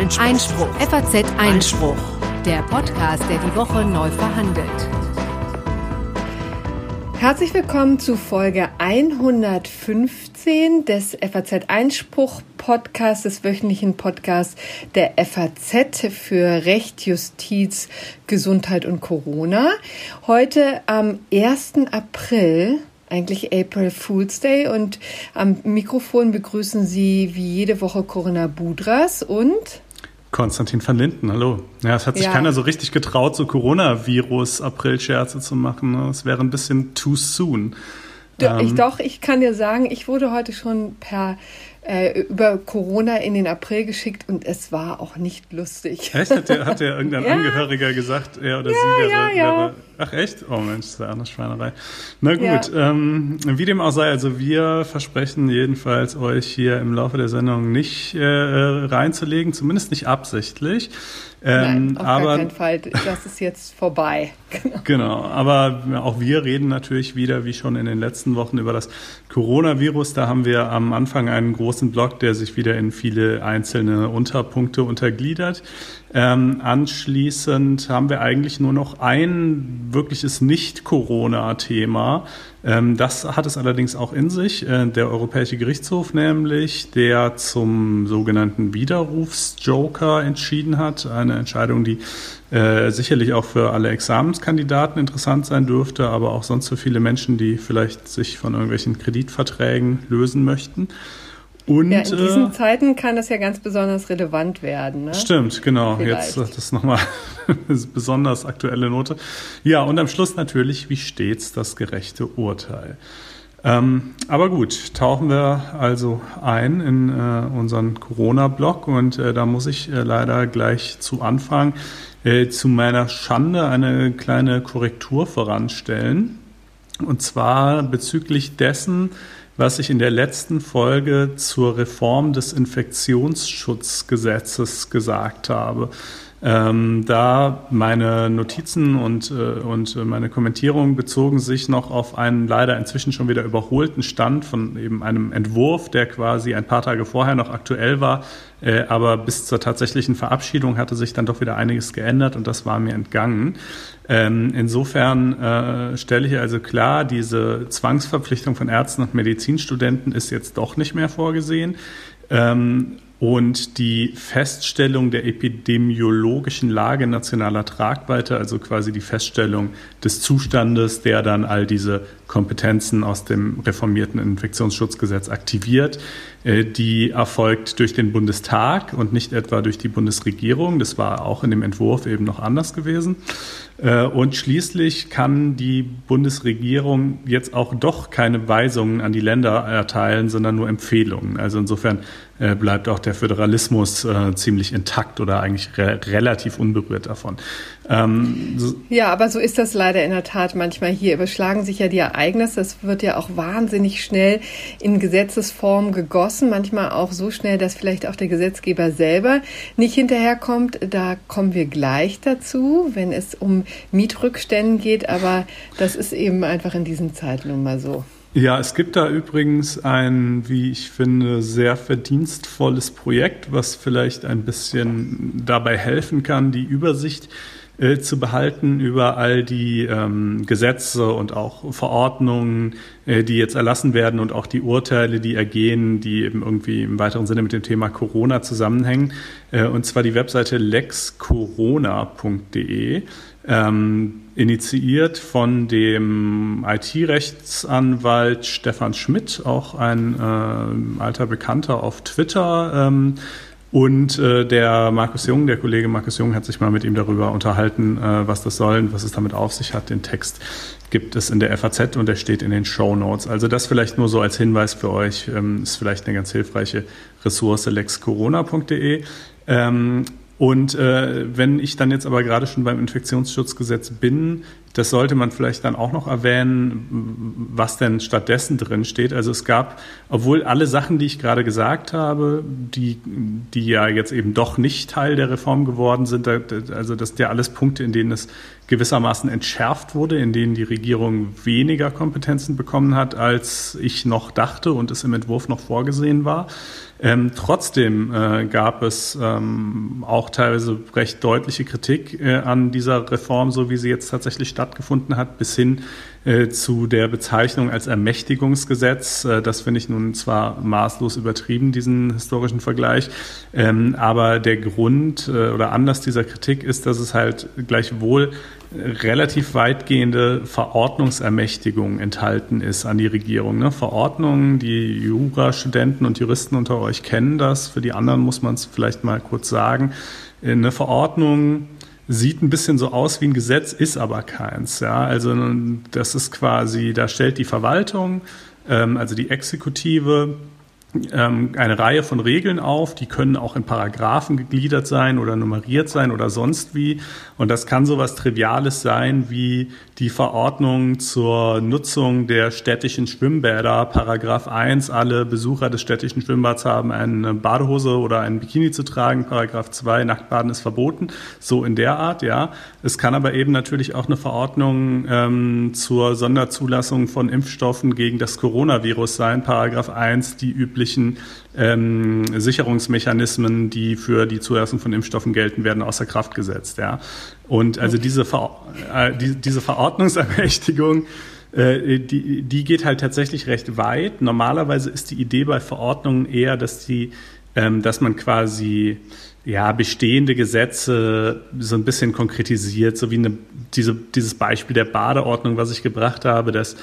Einspruch. Einspruch. FAZ Einspruch. Der Podcast, der die Woche neu verhandelt. Herzlich willkommen zu Folge 115 des FAZ Einspruch Podcasts, des wöchentlichen Podcasts der FAZ für Recht, Justiz, Gesundheit und Corona. Heute am 1. April eigentlich April Fool's Day und am Mikrofon begrüßen Sie wie jede Woche Corinna Budras und Konstantin van Linden, hallo. Ja, es hat sich ja. keiner so richtig getraut, so Coronavirus-April-Scherze zu machen. Es wäre ein bisschen too soon. Ich, ähm, doch, ich kann dir sagen, ich wurde heute schon per äh, über Corona in den April geschickt und es war auch nicht lustig. Echt? Hat dir, hat dir irgendein ja. Angehöriger gesagt, er oder ja, sie wäre, ja, ja. wäre. Ach echt? Oh Mensch, das ist ja eine Schweinerei. Na gut, ähm, wie dem auch sei, also wir versprechen jedenfalls euch hier im Laufe der Sendung nicht äh, reinzulegen, zumindest nicht absichtlich. Ähm, Nein, auf aber, gar keinen Fall. Das ist jetzt vorbei. Genau. genau. Aber auch wir reden natürlich wieder, wie schon in den letzten Wochen, über das Coronavirus. Da haben wir am Anfang einen großen Block, der sich wieder in viele einzelne Unterpunkte untergliedert. Ähm, anschließend haben wir eigentlich nur noch ein wirkliches Nicht-Corona-Thema. Ähm, das hat es allerdings auch in sich. Äh, der Europäische Gerichtshof nämlich, der zum sogenannten Widerrufsjoker entschieden hat. Eine Entscheidung, die äh, sicherlich auch für alle Examenskandidaten interessant sein dürfte, aber auch sonst für viele Menschen, die vielleicht sich von irgendwelchen Kreditverträgen lösen möchten. Und, ja, in diesen äh, Zeiten kann das ja ganz besonders relevant werden. Ne? Stimmt, genau. Vielleicht. Jetzt das ist nochmal eine besonders aktuelle Note. Ja, und am Schluss natürlich, wie stets das gerechte Urteil. Ähm, aber gut, tauchen wir also ein in äh, unseren Corona-Blog und äh, da muss ich äh, leider gleich zu Anfang äh, zu meiner Schande eine kleine Korrektur voranstellen. Und zwar bezüglich dessen, was ich in der letzten Folge zur Reform des Infektionsschutzgesetzes gesagt habe. Ähm, da meine Notizen und, äh, und meine Kommentierungen bezogen sich noch auf einen leider inzwischen schon wieder überholten Stand von eben einem Entwurf, der quasi ein paar Tage vorher noch aktuell war, äh, aber bis zur tatsächlichen Verabschiedung hatte sich dann doch wieder einiges geändert und das war mir entgangen. Ähm, insofern äh, stelle ich also klar, diese Zwangsverpflichtung von Ärzten und Medizinstudenten ist jetzt doch nicht mehr vorgesehen. Ähm, und die Feststellung der epidemiologischen Lage nationaler Tragweite, also quasi die Feststellung des Zustandes, der dann all diese Kompetenzen aus dem reformierten Infektionsschutzgesetz aktiviert, die erfolgt durch den Bundestag und nicht etwa durch die Bundesregierung. Das war auch in dem Entwurf eben noch anders gewesen. Äh, und schließlich kann die Bundesregierung jetzt auch doch keine Weisungen an die Länder erteilen, sondern nur Empfehlungen. Also insofern äh, bleibt auch der Föderalismus äh, ziemlich intakt oder eigentlich re relativ unberührt davon. Ähm, so ja, aber so ist das leider in der Tat manchmal hier. Überschlagen sich ja die Ereignisse. Es wird ja auch wahnsinnig schnell in Gesetzesform gegossen, manchmal auch so schnell, dass vielleicht auch der Gesetzgeber selber nicht hinterherkommt. Da kommen wir gleich dazu, wenn es um Mietrückständen geht. Aber das ist eben einfach in diesen Zeiten nun mal so. Ja, es gibt da übrigens ein, wie ich finde, sehr verdienstvolles Projekt, was vielleicht ein bisschen dabei helfen kann, die Übersicht äh, zu behalten über all die ähm, Gesetze und auch Verordnungen, äh, die jetzt erlassen werden und auch die Urteile, die ergehen, die eben irgendwie im weiteren Sinne mit dem Thema Corona zusammenhängen. Äh, und zwar die Webseite lexcorona.de ähm, initiiert von dem IT-Rechtsanwalt Stefan Schmidt, auch ein äh, alter Bekannter auf Twitter. Ähm, und äh, der Markus Jung, der Kollege Markus Jung, hat sich mal mit ihm darüber unterhalten, äh, was das soll und was es damit auf sich hat. Den Text gibt es in der FAZ und der steht in den Show Notes. Also das vielleicht nur so als Hinweis für euch, ähm, ist vielleicht eine ganz hilfreiche Ressource lexcorona.de. Ähm, und äh, wenn ich dann jetzt aber gerade schon beim Infektionsschutzgesetz bin, das sollte man vielleicht dann auch noch erwähnen, was denn stattdessen drin steht. Also es gab, obwohl alle Sachen, die ich gerade gesagt habe, die, die ja jetzt eben doch nicht Teil der Reform geworden sind, also das sind ja alles Punkte, in denen es gewissermaßen entschärft wurde, in denen die Regierung weniger Kompetenzen bekommen hat, als ich noch dachte und es im Entwurf noch vorgesehen war. Ähm, trotzdem äh, gab es ähm, auch teilweise recht deutliche Kritik äh, an dieser Reform, so wie sie jetzt tatsächlich stattgefunden hat, bis hin äh, zu der Bezeichnung als Ermächtigungsgesetz. Äh, das finde ich nun zwar maßlos übertrieben, diesen historischen Vergleich, ähm, aber der Grund äh, oder Anlass dieser Kritik ist, dass es halt gleichwohl relativ weitgehende Verordnungsermächtigung enthalten ist an die Regierung. Ne? Verordnungen, die Jurastudenten und Juristen unter euch kennen das, für die anderen muss man es vielleicht mal kurz sagen. Eine Verordnung sieht ein bisschen so aus wie ein Gesetz, ist aber keins. Ja? Also das ist quasi, da stellt die Verwaltung, ähm, also die Exekutive, eine Reihe von Regeln auf, die können auch in Paragraphen gegliedert sein oder nummeriert sein oder sonst wie. Und das kann so was Triviales sein wie die Verordnung zur Nutzung der städtischen Schwimmbäder. Paragraph 1, alle Besucher des städtischen Schwimmbads haben eine Badehose oder ein Bikini zu tragen. Paragraph 2, Nacktbaden ist verboten. So in der Art, ja. Es kann aber eben natürlich auch eine Verordnung ähm, zur Sonderzulassung von Impfstoffen gegen das Coronavirus sein. Paragraph 1, die übliche üblichen ähm, Sicherungsmechanismen, die für die Zulassung von Impfstoffen gelten, werden außer Kraft gesetzt. Ja. Und also diese, Ver äh, die, diese Verordnungsermächtigung, äh, die, die geht halt tatsächlich recht weit. Normalerweise ist die Idee bei Verordnungen eher, dass die, ähm, dass man quasi ja, bestehende Gesetze so ein bisschen konkretisiert, so wie eine, diese, dieses Beispiel der Badeordnung, was ich gebracht habe, dass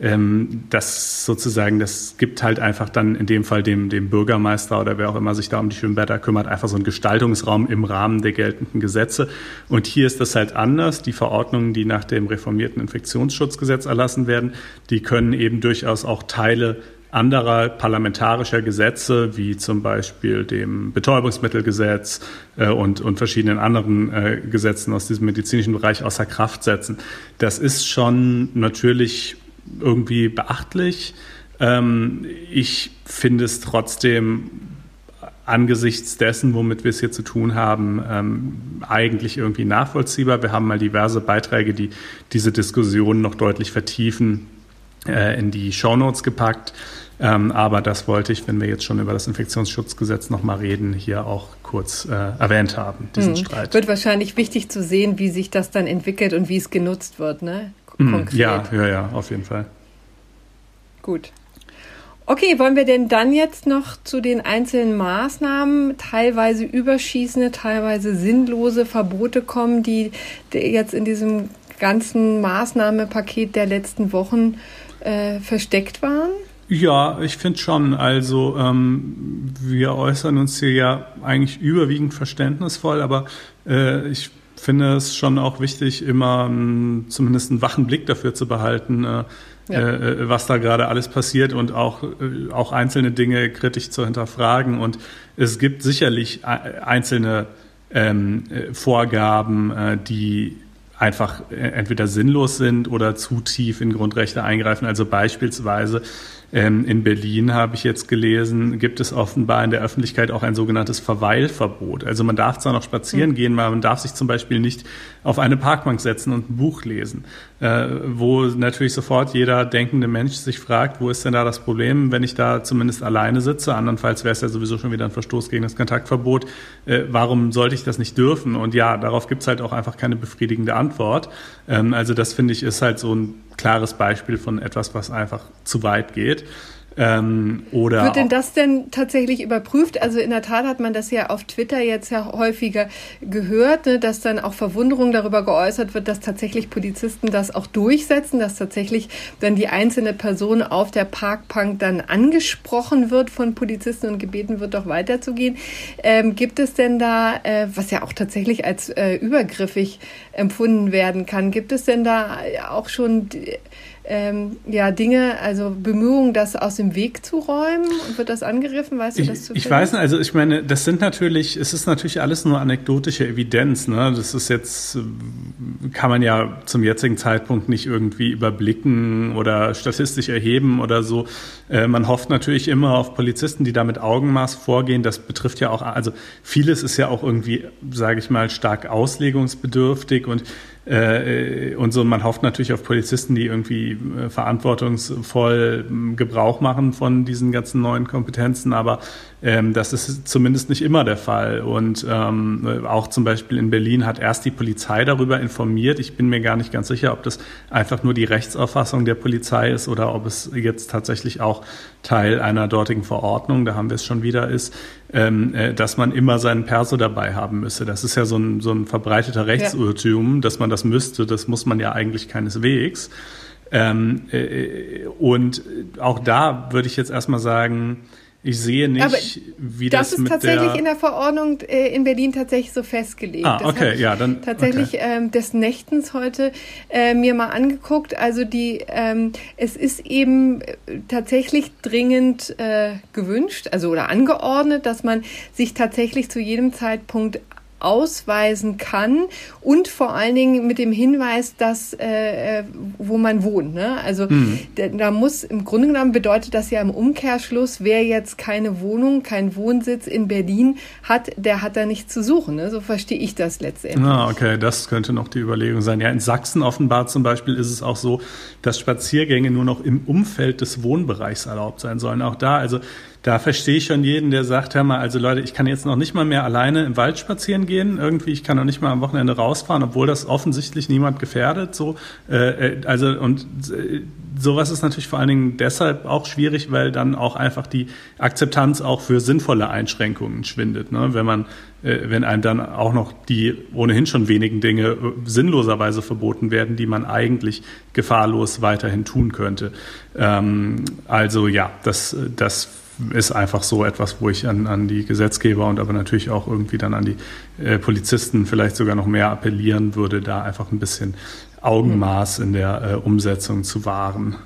ähm, das sozusagen, das gibt halt einfach dann in dem Fall dem, dem Bürgermeister oder wer auch immer sich da um die Schwimmbäder kümmert, einfach so einen Gestaltungsraum im Rahmen der geltenden Gesetze. Und hier ist das halt anders. Die Verordnungen, die nach dem reformierten Infektionsschutzgesetz erlassen werden, die können eben durchaus auch Teile anderer parlamentarischer Gesetze, wie zum Beispiel dem Betäubungsmittelgesetz äh, und, und verschiedenen anderen äh, Gesetzen aus diesem medizinischen Bereich außer Kraft setzen. Das ist schon natürlich irgendwie beachtlich. Ähm, ich finde es trotzdem angesichts dessen, womit wir es hier zu tun haben, ähm, eigentlich irgendwie nachvollziehbar. Wir haben mal diverse Beiträge, die diese Diskussion noch deutlich vertiefen, äh, in die Shownotes gepackt. Ähm, aber das wollte ich, wenn wir jetzt schon über das Infektionsschutzgesetz nochmal reden, hier auch kurz äh, erwähnt haben, diesen hm. Streit. Wird wahrscheinlich wichtig zu sehen, wie sich das dann entwickelt und wie es genutzt wird, ne? Hm, Konkret. Ja, ja, ja, auf jeden Fall. Gut. Okay, wollen wir denn dann jetzt noch zu den einzelnen Maßnahmen, teilweise überschießende, teilweise sinnlose Verbote kommen, die jetzt in diesem ganzen Maßnahmenpaket der letzten Wochen äh, versteckt waren? Ja, ich finde schon. Also ähm, wir äußern uns hier ja eigentlich überwiegend verständnisvoll, aber äh, ich finde es schon auch wichtig, immer ähm, zumindest einen wachen Blick dafür zu behalten, äh, ja. äh, was da gerade alles passiert und auch, äh, auch einzelne Dinge kritisch zu hinterfragen. Und es gibt sicherlich einzelne ähm, äh, Vorgaben, äh, die einfach äh, entweder sinnlos sind oder zu tief in Grundrechte eingreifen. Also beispielsweise in Berlin habe ich jetzt gelesen, gibt es offenbar in der Öffentlichkeit auch ein sogenanntes Verweilverbot. Also man darf zwar noch spazieren mhm. gehen, aber man darf sich zum Beispiel nicht auf eine Parkbank setzen und ein Buch lesen. Äh, wo natürlich sofort jeder denkende Mensch sich fragt, wo ist denn da das Problem, wenn ich da zumindest alleine sitze? Andernfalls wäre es ja sowieso schon wieder ein Verstoß gegen das Kontaktverbot. Äh, warum sollte ich das nicht dürfen? Und ja, darauf gibt es halt auch einfach keine befriedigende Antwort. Ähm, also das finde ich ist halt so ein klares Beispiel von etwas, was einfach zu weit geht. Ähm, oder Wird denn das denn tatsächlich überprüft? Also in der Tat hat man das ja auf Twitter jetzt ja häufiger gehört, ne, dass dann auch Verwunderung darüber geäußert wird, dass tatsächlich Polizisten das auch durchsetzen, dass tatsächlich dann die einzelne Person auf der Parkbank dann angesprochen wird von Polizisten und gebeten wird, doch weiterzugehen. Ähm, gibt es denn da, äh, was ja auch tatsächlich als äh, übergriffig empfunden werden kann, gibt es denn da auch schon ähm, ja, Dinge, also Bemühungen, das aus dem Weg zu räumen? Wird das angegriffen? Weißt du das zu Ich weiß nicht, also ich meine, das sind natürlich, es ist natürlich alles nur anekdotische Evidenz. Ne? Das ist jetzt, kann man ja zum jetzigen Zeitpunkt nicht irgendwie überblicken oder statistisch erheben oder so. Äh, man hofft natürlich immer auf Polizisten, die da mit Augenmaß vorgehen. Das betrifft ja auch, also vieles ist ja auch irgendwie, sage ich mal, stark auslegungsbedürftig und und so, man hofft natürlich auf Polizisten, die irgendwie äh, verantwortungsvoll Gebrauch machen von diesen ganzen neuen Kompetenzen. Aber ähm, das ist zumindest nicht immer der Fall. Und ähm, auch zum Beispiel in Berlin hat erst die Polizei darüber informiert. Ich bin mir gar nicht ganz sicher, ob das einfach nur die Rechtsauffassung der Polizei ist oder ob es jetzt tatsächlich auch Teil einer dortigen Verordnung, da haben wir es schon wieder, ist, ähm, äh, dass man immer seinen Perso dabei haben müsse. Das ist ja so ein, so ein verbreiteter Rechtsirrtum, ja. dass man das müsste. Das muss man ja eigentlich keineswegs. Ähm, äh, und auch da würde ich jetzt erstmal sagen, ich sehe nicht, Aber wie das, das ist tatsächlich in der Verordnung äh, in Berlin tatsächlich so festgelegt. Ah, okay, ja, dann tatsächlich okay. ähm, des Nächtens heute äh, mir mal angeguckt. Also die, ähm, es ist eben äh, tatsächlich dringend äh, gewünscht, also oder angeordnet, dass man sich tatsächlich zu jedem Zeitpunkt ausweisen kann und vor allen Dingen mit dem Hinweis, dass äh, äh wo man wohnt. Ne? Also mhm. da, da muss im Grunde genommen bedeutet das ja im Umkehrschluss, wer jetzt keine Wohnung, keinen Wohnsitz in Berlin hat, der hat da nichts zu suchen. Ne? So verstehe ich das letztendlich. Ah, okay, das könnte noch die Überlegung sein. Ja, in Sachsen offenbar zum Beispiel ist es auch so, dass Spaziergänge nur noch im Umfeld des Wohnbereichs erlaubt sein sollen. Auch da, also da verstehe ich schon jeden, der sagt, hör mal, also Leute, ich kann jetzt noch nicht mal mehr alleine im Wald spazieren gehen. Irgendwie, ich kann noch nicht mal am Wochenende rausfahren, obwohl das offensichtlich niemand gefährdet. So, äh, äh also und äh, sowas ist natürlich vor allen Dingen deshalb auch schwierig, weil dann auch einfach die Akzeptanz auch für sinnvolle Einschränkungen schwindet. Ne? Wenn man, äh, wenn einem dann auch noch die ohnehin schon wenigen Dinge äh, sinnloserweise verboten werden, die man eigentlich gefahrlos weiterhin tun könnte. Ähm, also ja, das, das ist einfach so etwas, wo ich an, an die Gesetzgeber und aber natürlich auch irgendwie dann an die äh, Polizisten vielleicht sogar noch mehr appellieren würde, da einfach ein bisschen Augenmaß in der äh, Umsetzung zu wahren.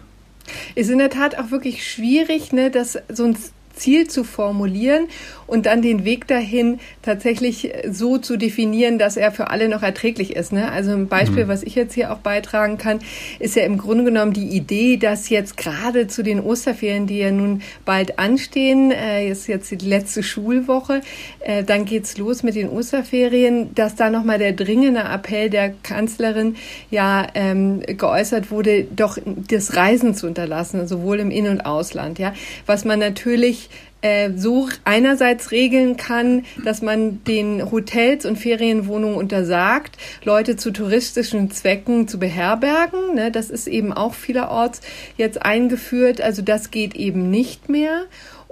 Ist in der Tat auch wirklich schwierig, ne, dass so ein Ziel zu formulieren und dann den Weg dahin tatsächlich so zu definieren, dass er für alle noch erträglich ist. Ne? Also ein Beispiel, mhm. was ich jetzt hier auch beitragen kann, ist ja im Grunde genommen die Idee, dass jetzt gerade zu den Osterferien, die ja nun bald anstehen, äh, ist jetzt die letzte Schulwoche, äh, dann geht's los mit den Osterferien, dass da nochmal der dringende Appell der Kanzlerin ja ähm, geäußert wurde, doch das Reisen zu unterlassen, sowohl im In- und Ausland. Ja, was man natürlich äh, so einerseits regeln kann, dass man den Hotels und Ferienwohnungen untersagt, Leute zu touristischen Zwecken zu beherbergen. Ne? Das ist eben auch vielerorts jetzt eingeführt. Also das geht eben nicht mehr.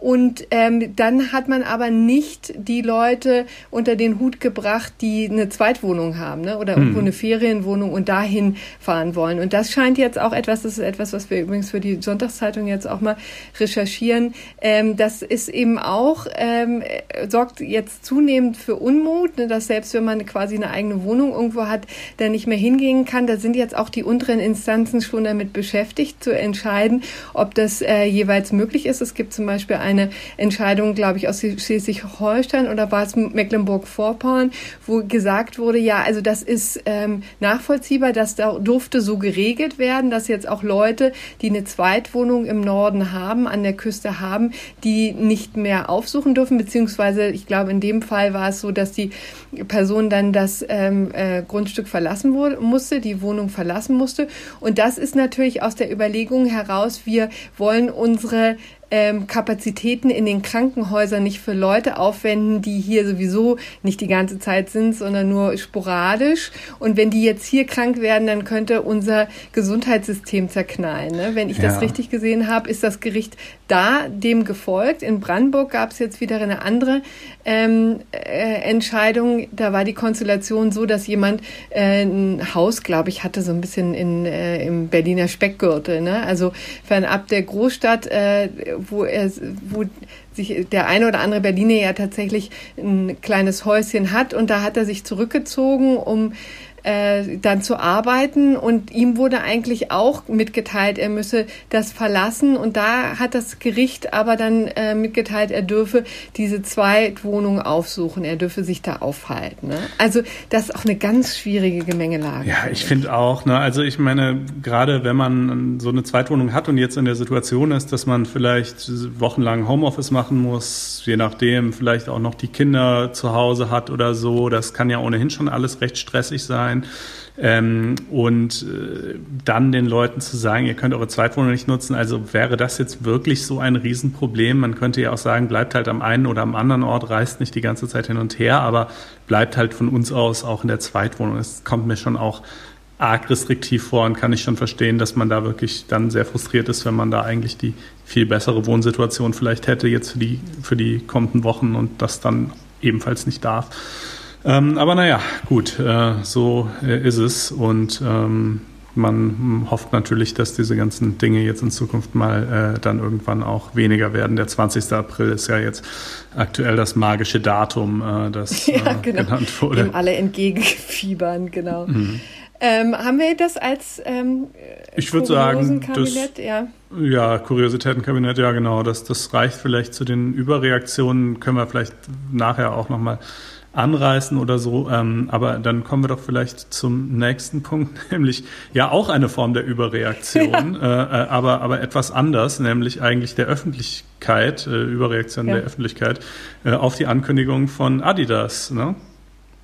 Und ähm, dann hat man aber nicht die Leute unter den Hut gebracht, die eine Zweitwohnung haben ne? oder irgendwo hm. eine Ferienwohnung und dahin fahren wollen. Und das scheint jetzt auch etwas, das ist etwas, was wir übrigens für die Sonntagszeitung jetzt auch mal recherchieren. Ähm, das ist eben auch, ähm, sorgt jetzt zunehmend für Unmut, ne? dass selbst wenn man quasi eine eigene Wohnung irgendwo hat, da nicht mehr hingehen kann. Da sind jetzt auch die unteren Instanzen schon damit beschäftigt, zu entscheiden, ob das äh, jeweils möglich ist. Es gibt zum Beispiel ein eine Entscheidung, glaube ich, aus Schleswig-Holstein oder war es Mecklenburg-Vorpommern, wo gesagt wurde, ja, also das ist ähm, nachvollziehbar, dass da durfte so geregelt werden, dass jetzt auch Leute, die eine Zweitwohnung im Norden haben, an der Küste haben, die nicht mehr aufsuchen dürfen, beziehungsweise ich glaube, in dem Fall war es so, dass die Person dann das ähm, äh, Grundstück verlassen wurde, musste, die Wohnung verlassen musste. Und das ist natürlich aus der Überlegung heraus, wir wollen unsere ähm, Kapazitäten in den Krankenhäusern nicht für Leute aufwenden, die hier sowieso nicht die ganze Zeit sind, sondern nur sporadisch. Und wenn die jetzt hier krank werden, dann könnte unser Gesundheitssystem zerknallen. Ne? Wenn ich ja. das richtig gesehen habe, ist das Gericht da dem gefolgt. In Brandenburg gab es jetzt wieder eine andere ähm, äh, Entscheidung. Da war die Konstellation so, dass jemand äh, ein Haus, glaube ich, hatte so ein bisschen in, äh, im Berliner Speckgürtel. Ne? Also fernab der Großstadt, äh, wo er, wo sich der eine oder andere Berliner ja tatsächlich ein kleines Häuschen hat und da hat er sich zurückgezogen, um äh, dann zu arbeiten und ihm wurde eigentlich auch mitgeteilt, er müsse das verlassen und da hat das Gericht aber dann äh, mitgeteilt, er dürfe diese Zweitwohnung aufsuchen, er dürfe sich da aufhalten. Ne? Also das ist auch eine ganz schwierige Gemengelage. Ja, ich finde auch, ne, also ich meine, gerade wenn man so eine Zweitwohnung hat und jetzt in der Situation ist, dass man vielleicht wochenlang Homeoffice machen muss, je nachdem, vielleicht auch noch die Kinder zu Hause hat oder so, das kann ja ohnehin schon alles recht stressig sein sein. Ähm, und äh, dann den Leuten zu sagen, ihr könnt eure Zweitwohnung nicht nutzen. Also wäre das jetzt wirklich so ein Riesenproblem? Man könnte ja auch sagen, bleibt halt am einen oder am anderen Ort, reist nicht die ganze Zeit hin und her, aber bleibt halt von uns aus auch in der Zweitwohnung. Es kommt mir schon auch arg restriktiv vor und kann ich schon verstehen, dass man da wirklich dann sehr frustriert ist, wenn man da eigentlich die viel bessere Wohnsituation vielleicht hätte jetzt für die, für die kommenden Wochen und das dann ebenfalls nicht darf. Ähm, aber naja, gut, äh, so äh, ist es und ähm, man hofft natürlich, dass diese ganzen Dinge jetzt in Zukunft mal äh, dann irgendwann auch weniger werden. Der 20. April ist ja jetzt aktuell das magische Datum, äh, das ja, äh, genau. genannt wurde. Dem alle entgegenfiebern, genau. Mhm. Ähm, haben wir das als ähm, ich würde sagen, das, ja. ja, Kuriositätenkabinett, ja genau. Das, das reicht vielleicht zu den Überreaktionen. Können wir vielleicht nachher auch nochmal anreißen oder so. Ähm, aber dann kommen wir doch vielleicht zum nächsten Punkt, nämlich ja auch eine Form der Überreaktion, ja. äh, äh aber, aber etwas anders, nämlich eigentlich der Öffentlichkeit, äh, Überreaktion ja. der Öffentlichkeit äh, auf die Ankündigung von Adidas. Ne?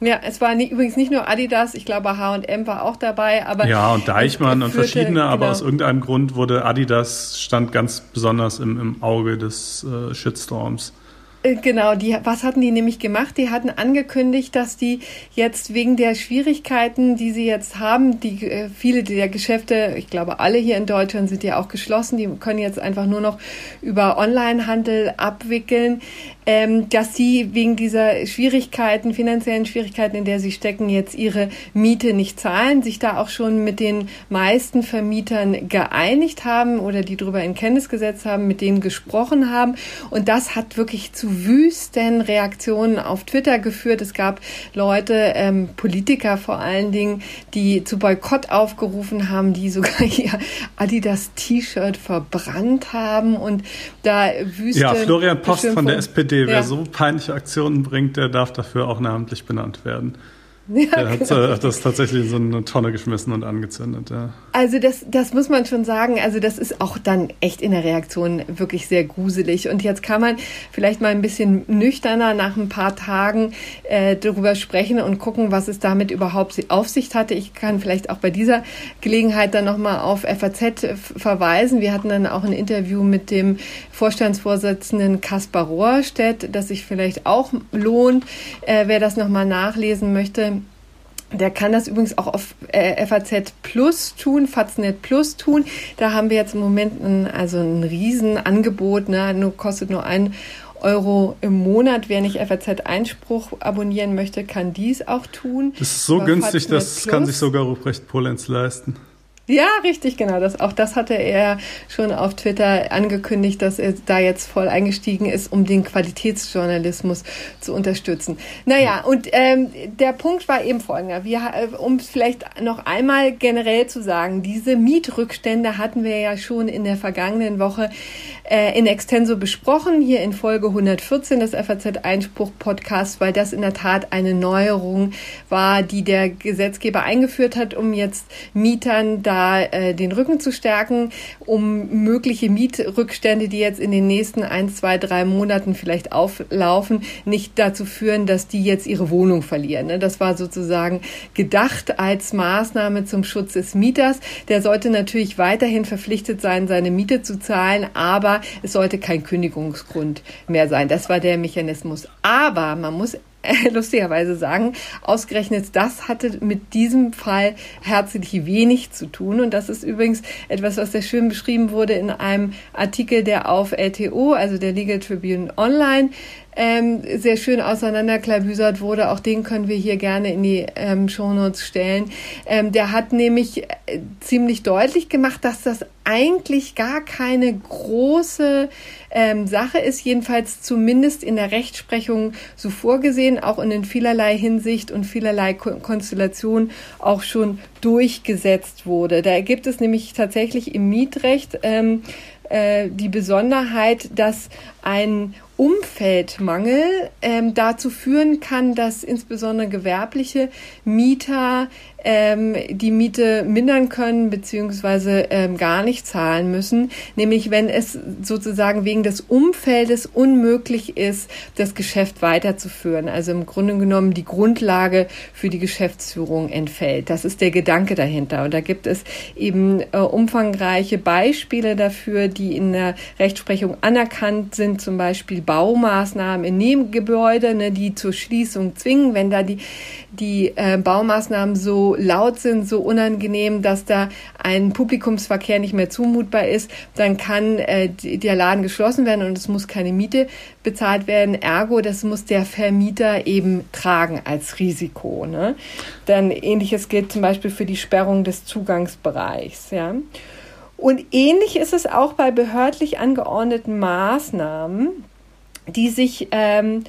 Ja, es war nie, übrigens nicht nur Adidas, ich glaube H&M war auch dabei, aber ja und Deichmann und verschiedene, genau. aber aus irgendeinem Grund wurde Adidas stand ganz besonders im, im Auge des äh, Shitstorms. Äh, genau, die, was hatten die nämlich gemacht? Die hatten angekündigt, dass die jetzt wegen der Schwierigkeiten, die sie jetzt haben, die äh, viele der Geschäfte, ich glaube alle hier in Deutschland sind ja auch geschlossen, die können jetzt einfach nur noch über Onlinehandel abwickeln, ähm, dass sie wegen dieser Schwierigkeiten, finanziellen Schwierigkeiten, in der sie stecken, jetzt ihre Miete nicht zahlen, sich da auch schon mit den meisten Vermietern geeinigt haben oder die darüber in Kenntnis gesetzt haben, mit denen gesprochen haben. Und das hat wirklich zu wüsten Reaktionen auf Twitter geführt. Es gab Leute, ähm, Politiker vor allen Dingen, die zu Boykott aufgerufen haben, die sogar ihr Adidas T-Shirt verbrannt haben und da wüste. Ja, Florian Post von der SPD wer ja. so peinliche Aktionen bringt, der darf dafür auch namentlich benannt werden. Ja, der hat genau. Äh, das tatsächlich in so eine Tonne geschmissen und angezündet. Ja. Also das, das muss man schon sagen. Also das ist auch dann echt in der Reaktion wirklich sehr gruselig. Und jetzt kann man vielleicht mal ein bisschen nüchterner nach ein paar Tagen äh, darüber sprechen und gucken, was es damit überhaupt auf sich hatte. Ich kann vielleicht auch bei dieser Gelegenheit dann nochmal auf FAZ verweisen. Wir hatten dann auch ein Interview mit dem Vorstandsvorsitzenden Kaspar Rohrstedt, das sich vielleicht auch lohnt, äh, wer das nochmal nachlesen möchte. Der kann das übrigens auch auf äh, FAZ Plus tun, Faznet Plus tun. Da haben wir jetzt im Moment ein, also ein Riesenangebot, ne? nur, kostet nur ein Euro im Monat. Wer nicht FAZ Einspruch abonnieren möchte, kann dies auch tun. Das ist so Über günstig, Faznet das Plus. kann sich sogar Ruprecht Polenz leisten. Ja, richtig, genau. Das, auch das hatte er schon auf Twitter angekündigt, dass er da jetzt voll eingestiegen ist, um den Qualitätsjournalismus zu unterstützen. Naja, und ähm, der Punkt war eben folgender. Wir, äh, um vielleicht noch einmal generell zu sagen, diese Mietrückstände hatten wir ja schon in der vergangenen Woche äh, in Extenso besprochen, hier in Folge 114 des FAZ Einspruch Podcasts, weil das in der Tat eine Neuerung war, die der Gesetzgeber eingeführt hat, um jetzt Mietern da äh, den Rücken zu stärken, um mögliche Mietrückstände, die jetzt in den nächsten ein, zwei, drei Monaten vielleicht auflaufen, nicht dazu führen, dass die jetzt ihre Wohnung verlieren. Ne? Das war sozusagen gedacht als Maßnahme zum Schutz des Mieters. Der sollte natürlich weiterhin verpflichtet sein, seine Miete zu zahlen, aber es sollte kein Kündigungsgrund mehr sein. Das war der Mechanismus. Aber man muss lustigerweise sagen, ausgerechnet das hatte mit diesem Fall herzlich wenig zu tun. Und das ist übrigens etwas, was sehr schön beschrieben wurde in einem Artikel, der auf LTO, also der Legal Tribune Online, ähm, sehr schön auseinanderklabüsert wurde. Auch den können wir hier gerne in die ähm, Shownotes stellen. Ähm, der hat nämlich äh, ziemlich deutlich gemacht, dass das eigentlich gar keine große ähm, Sache ist, jedenfalls zumindest in der Rechtsprechung so vorgesehen, auch in vielerlei Hinsicht und vielerlei Konstellation auch schon durchgesetzt wurde. Da gibt es nämlich tatsächlich im Mietrecht ähm, äh, die Besonderheit, dass ein Umfeldmangel ähm, dazu führen kann, dass insbesondere gewerbliche Mieter ähm, die Miete mindern können beziehungsweise ähm, gar nicht zahlen müssen, nämlich wenn es sozusagen wegen des Umfeldes unmöglich ist, das Geschäft weiterzuführen. Also im Grunde genommen die Grundlage für die Geschäftsführung entfällt. Das ist der Gedanke dahinter. Und da gibt es eben äh, umfangreiche Beispiele dafür, die in der Rechtsprechung anerkannt sind, zum Beispiel Baumaßnahmen in Nebengebäude, ne, die zur Schließung zwingen, wenn da die, die äh, Baumaßnahmen so laut sind, so unangenehm, dass da ein Publikumsverkehr nicht mehr zumutbar ist, dann kann äh, der Laden geschlossen werden und es muss keine Miete bezahlt werden. Ergo, das muss der Vermieter eben tragen als Risiko. Ne? Dann ähnliches gilt zum Beispiel für die Sperrung des Zugangsbereichs. Ja? Und ähnlich ist es auch bei behördlich angeordneten Maßnahmen, die sich ähm,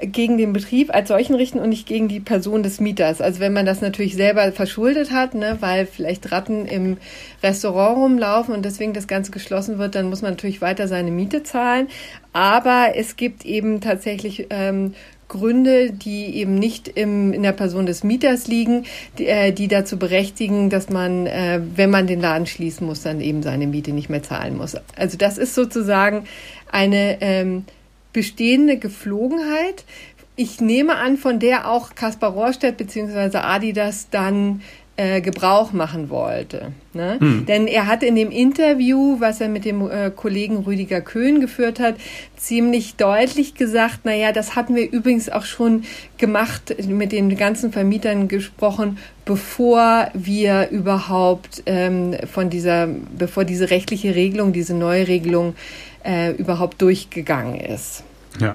gegen den Betrieb als solchen richten und nicht gegen die Person des Mieters. Also wenn man das natürlich selber verschuldet hat, ne, weil vielleicht Ratten im Restaurant rumlaufen und deswegen das Ganze geschlossen wird, dann muss man natürlich weiter seine Miete zahlen. Aber es gibt eben tatsächlich ähm, Gründe, die eben nicht im, in der Person des Mieters liegen, die, äh, die dazu berechtigen, dass man, äh, wenn man den Laden schließen muss, dann eben seine Miete nicht mehr zahlen muss. Also das ist sozusagen eine ähm, bestehende Geflogenheit. Ich nehme an, von der auch Kaspar Rohrstedt bzw. Adidas dann äh, Gebrauch machen wollte. Ne? Hm. Denn er hat in dem Interview, was er mit dem äh, Kollegen Rüdiger Köhn geführt hat, ziemlich deutlich gesagt, na ja, das hatten wir übrigens auch schon gemacht, mit den ganzen Vermietern gesprochen, bevor wir überhaupt ähm, von dieser, bevor diese rechtliche Regelung, diese neue Regelung äh, überhaupt durchgegangen ist. Ja.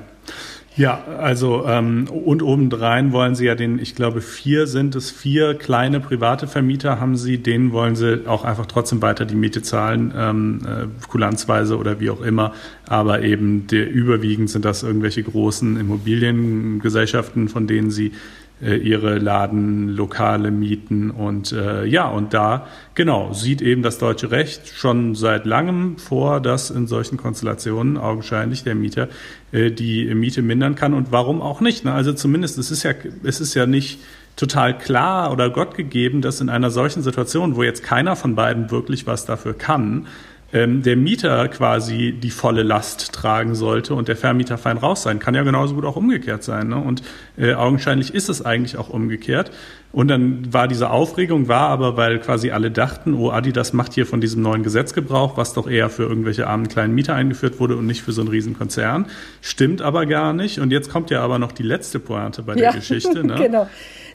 Ja, also ähm, und obendrein wollen Sie ja den, ich glaube vier sind es, vier kleine private Vermieter haben Sie, denen wollen Sie auch einfach trotzdem weiter die Miete zahlen, ähm, äh, kulanzweise oder wie auch immer. Aber eben der, überwiegend sind das irgendwelche großen Immobiliengesellschaften, von denen Sie ihre Ladenlokale mieten und äh, ja, und da genau sieht eben das deutsche Recht schon seit langem vor, dass in solchen Konstellationen augenscheinlich der Mieter äh, die Miete mindern kann und warum auch nicht. Ne? Also zumindest es ist ja es ist ja nicht total klar oder Gott gegeben, dass in einer solchen Situation, wo jetzt keiner von beiden wirklich was dafür kann, ähm, der Mieter quasi die volle Last tragen sollte und der Vermieter fein raus sein. Kann ja genauso gut auch umgekehrt sein. Ne? Und äh, augenscheinlich ist es eigentlich auch umgekehrt. Und dann war diese Aufregung, war aber, weil quasi alle dachten, oh, Adidas macht hier von diesem neuen Gesetz Gebrauch, was doch eher für irgendwelche armen kleinen Mieter eingeführt wurde und nicht für so einen riesen Konzern. Stimmt aber gar nicht. Und jetzt kommt ja aber noch die letzte Pointe bei der ja, Geschichte. Ne? genau.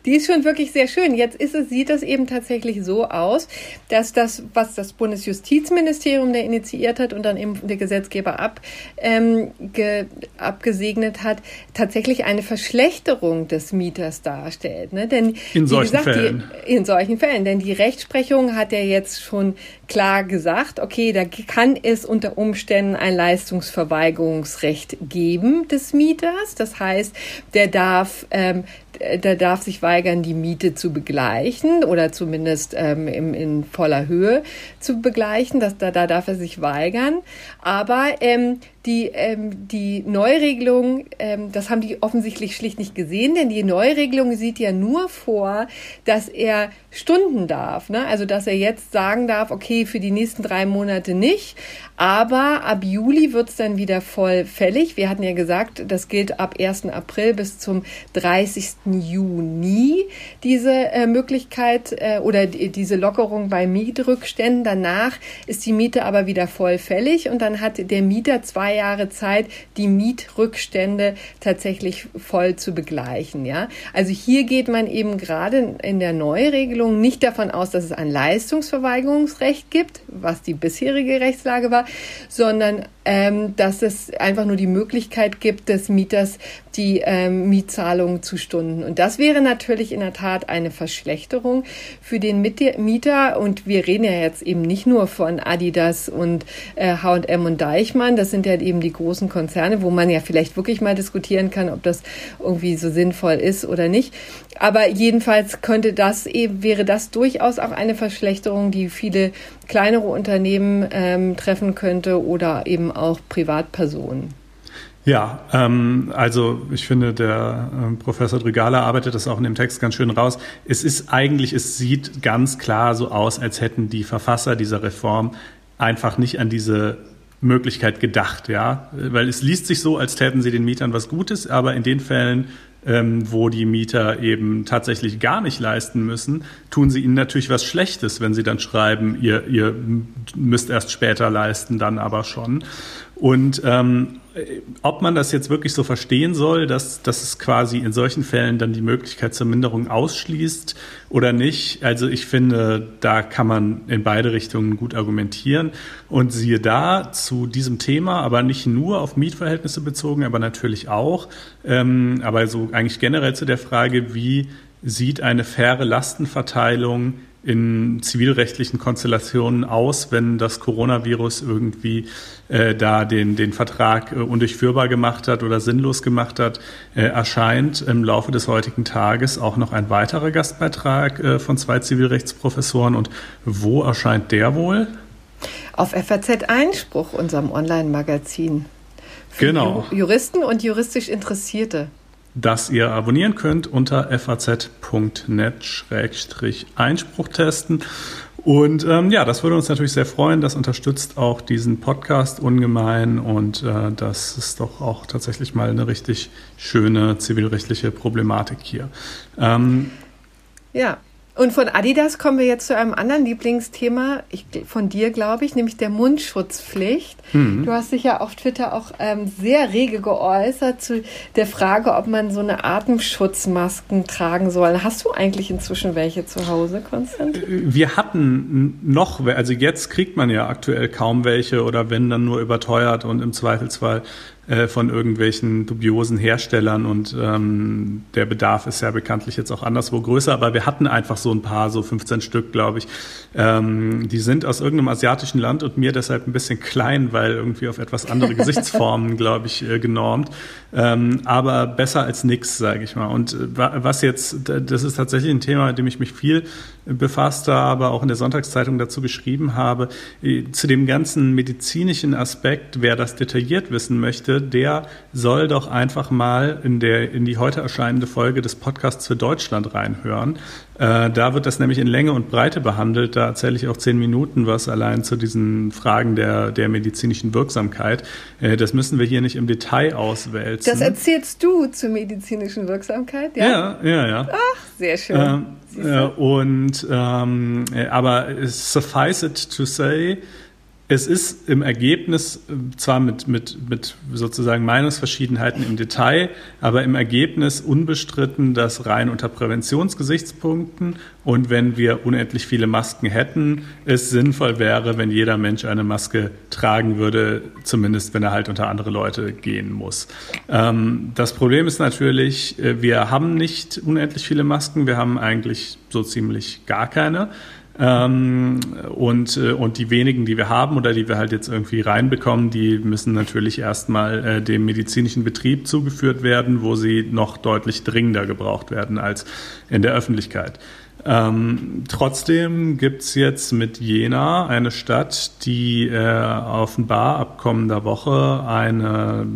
Die ist schon wirklich sehr schön. Jetzt ist es, sieht es eben tatsächlich so aus, dass das, was das Bundesjustizministerium da initiiert hat und dann eben der Gesetzgeber ab, ähm, ge, abgesegnet hat, tatsächlich eine Verschlechterung des Mieters darstellt. Ne? Denn, in solchen gesagt, Fällen. Die, in solchen Fällen. Denn die Rechtsprechung hat ja jetzt schon klar gesagt, okay, da kann es unter Umständen ein Leistungsverweigerungsrecht geben des Mieters. Das heißt, der darf ähm, der darf sich weigern, die Miete zu begleichen oder zumindest ähm, in, in voller Höhe zu begleichen. Das, da, da darf er sich weigern. Aber ähm, die, ähm, die Neuregelung, ähm, das haben die offensichtlich schlicht nicht gesehen, denn die Neuregelung sieht ja nur vor, dass er Stunden darf. Ne? Also dass er jetzt sagen darf, okay, für die nächsten drei Monate nicht, aber ab Juli wird's dann wieder voll fällig. Wir hatten ja gesagt, das gilt ab 1. April bis zum 30. Juni, diese äh, Möglichkeit äh, oder die, diese Lockerung bei Mietrückständen. Danach ist die Miete aber wieder voll fällig und dann hat der Mieter zwei Jahre Zeit, die Mietrückstände tatsächlich voll zu begleichen. Ja, also hier geht man eben gerade in der Neuregelung nicht davon aus, dass es ein Leistungsverweigerungsrecht gibt, was die bisherige Rechtslage war, sondern ähm, dass es einfach nur die Möglichkeit gibt des Mieters, die ähm, Mietzahlungen zu stunden. Und das wäre natürlich in der Tat eine Verschlechterung für den Mieter. Und wir reden ja jetzt eben nicht nur von Adidas und H&M äh, und Deichmann. Das sind ja eben die großen Konzerne, wo man ja vielleicht wirklich mal diskutieren kann, ob das irgendwie so sinnvoll ist oder nicht. Aber jedenfalls könnte das eben, wäre das durchaus auch eine Verschlechterung, die viele kleinere Unternehmen ähm, treffen könnte oder eben auch Privatpersonen. Ja, ähm, also ich finde, der äh, Professor Drigala arbeitet das auch in dem Text ganz schön raus. Es ist eigentlich, es sieht ganz klar so aus, als hätten die Verfasser dieser Reform einfach nicht an diese Möglichkeit gedacht, ja, weil es liest sich so, als täten sie den Mietern was Gutes, aber in den Fällen, ähm, wo die Mieter eben tatsächlich gar nicht leisten müssen, tun sie ihnen natürlich was Schlechtes, wenn sie dann schreiben, ihr, ihr müsst erst später leisten, dann aber schon. Und ähm, ob man das jetzt wirklich so verstehen soll, dass, dass es quasi in solchen Fällen dann die Möglichkeit zur Minderung ausschließt oder nicht, also ich finde, da kann man in beide Richtungen gut argumentieren. Und siehe da, zu diesem Thema, aber nicht nur auf Mietverhältnisse bezogen, aber natürlich auch, ähm, aber so eigentlich generell zu der Frage, wie sieht eine faire Lastenverteilung in zivilrechtlichen Konstellationen aus, wenn das Coronavirus irgendwie äh, da den, den Vertrag äh, undurchführbar gemacht hat oder sinnlos gemacht hat, äh, erscheint im Laufe des heutigen Tages auch noch ein weiterer Gastbeitrag äh, von zwei Zivilrechtsprofessoren. Und wo erscheint der wohl? Auf FAZ Einspruch, unserem Online-Magazin. Genau. Juristen und juristisch Interessierte das ihr abonnieren könnt unter faz.net-einspruch testen. Und ähm, ja, das würde uns natürlich sehr freuen. Das unterstützt auch diesen Podcast ungemein und äh, das ist doch auch tatsächlich mal eine richtig schöne zivilrechtliche Problematik hier. Ähm, ja, und von Adidas kommen wir jetzt zu einem anderen Lieblingsthema, ich, von dir glaube ich, nämlich der Mundschutzpflicht. Mhm. Du hast dich ja auf Twitter auch ähm, sehr rege geäußert zu der Frage, ob man so eine Atemschutzmasken tragen soll. Hast du eigentlich inzwischen welche zu Hause, Konstantin? Äh, wir hatten noch, also jetzt kriegt man ja aktuell kaum welche oder wenn dann nur überteuert und im Zweifelsfall äh, von irgendwelchen dubiosen Herstellern und ähm, der Bedarf ist ja bekanntlich jetzt auch anderswo größer, aber wir hatten einfach so ein paar, so 15 Stück, glaube ich. Ähm, die sind aus irgendeinem asiatischen Land und mir deshalb ein bisschen klein, weil irgendwie auf etwas andere Gesichtsformen, glaube ich, äh, genormt. Ähm, aber besser als nix, sage ich mal. Und äh, was jetzt, das ist tatsächlich ein Thema, mit dem ich mich viel befasst habe, auch in der Sonntagszeitung dazu geschrieben habe, äh, zu dem ganzen medizinischen Aspekt, wer das detailliert wissen möchte, möchte, der soll doch einfach mal in, der, in die heute erscheinende Folge des Podcasts für Deutschland reinhören. Äh, da wird das nämlich in Länge und Breite behandelt. Da erzähle ich auch zehn Minuten was allein zu diesen Fragen der, der medizinischen Wirksamkeit. Äh, das müssen wir hier nicht im Detail auswälzen. Das erzählst du zur medizinischen Wirksamkeit? Ja, ja, ja. ja. Ach, sehr schön. Ähm, äh, und ähm, äh, aber suffice it to say, es ist im Ergebnis äh, zwar mit, mit, mit sozusagen Meinungsverschiedenheiten im Detail, aber im Ergebnis unbestritten, dass rein unter Präventionsgesichtspunkten und wenn wir unendlich viele Masken hätten, es sinnvoll wäre, wenn jeder Mensch eine Maske tragen würde, zumindest wenn er halt unter andere Leute gehen muss. Ähm, das Problem ist natürlich, äh, wir haben nicht unendlich viele Masken, wir haben eigentlich so ziemlich gar keine. Ähm, und, äh, und die wenigen, die wir haben oder die wir halt jetzt irgendwie reinbekommen, die müssen natürlich erstmal äh, dem medizinischen Betrieb zugeführt werden, wo sie noch deutlich dringender gebraucht werden als in der Öffentlichkeit. Ähm, trotzdem gibt's jetzt mit Jena eine Stadt, die äh, offenbar ab kommender Woche eine,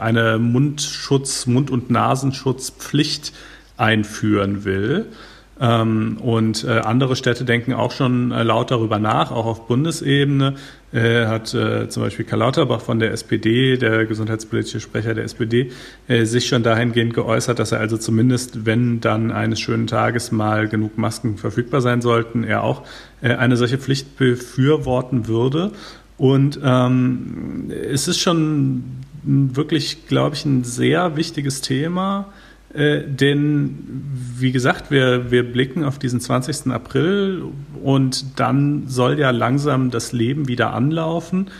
eine Mundschutz, Mund- und Nasenschutzpflicht einführen will. Ähm, und äh, andere Städte denken auch schon äh, laut darüber nach, auch auf Bundesebene. Äh, hat äh, zum Beispiel Karl Lauterbach von der SPD, der gesundheitspolitische Sprecher der SPD, äh, sich schon dahingehend geäußert, dass er also zumindest, wenn dann eines schönen Tages mal genug Masken verfügbar sein sollten, er auch äh, eine solche Pflicht befürworten würde. Und ähm, es ist schon wirklich, glaube ich, ein sehr wichtiges Thema äh, denn, wie gesagt, wir, wir blicken auf diesen 20. April und dann soll ja langsam das Leben wieder anlaufen.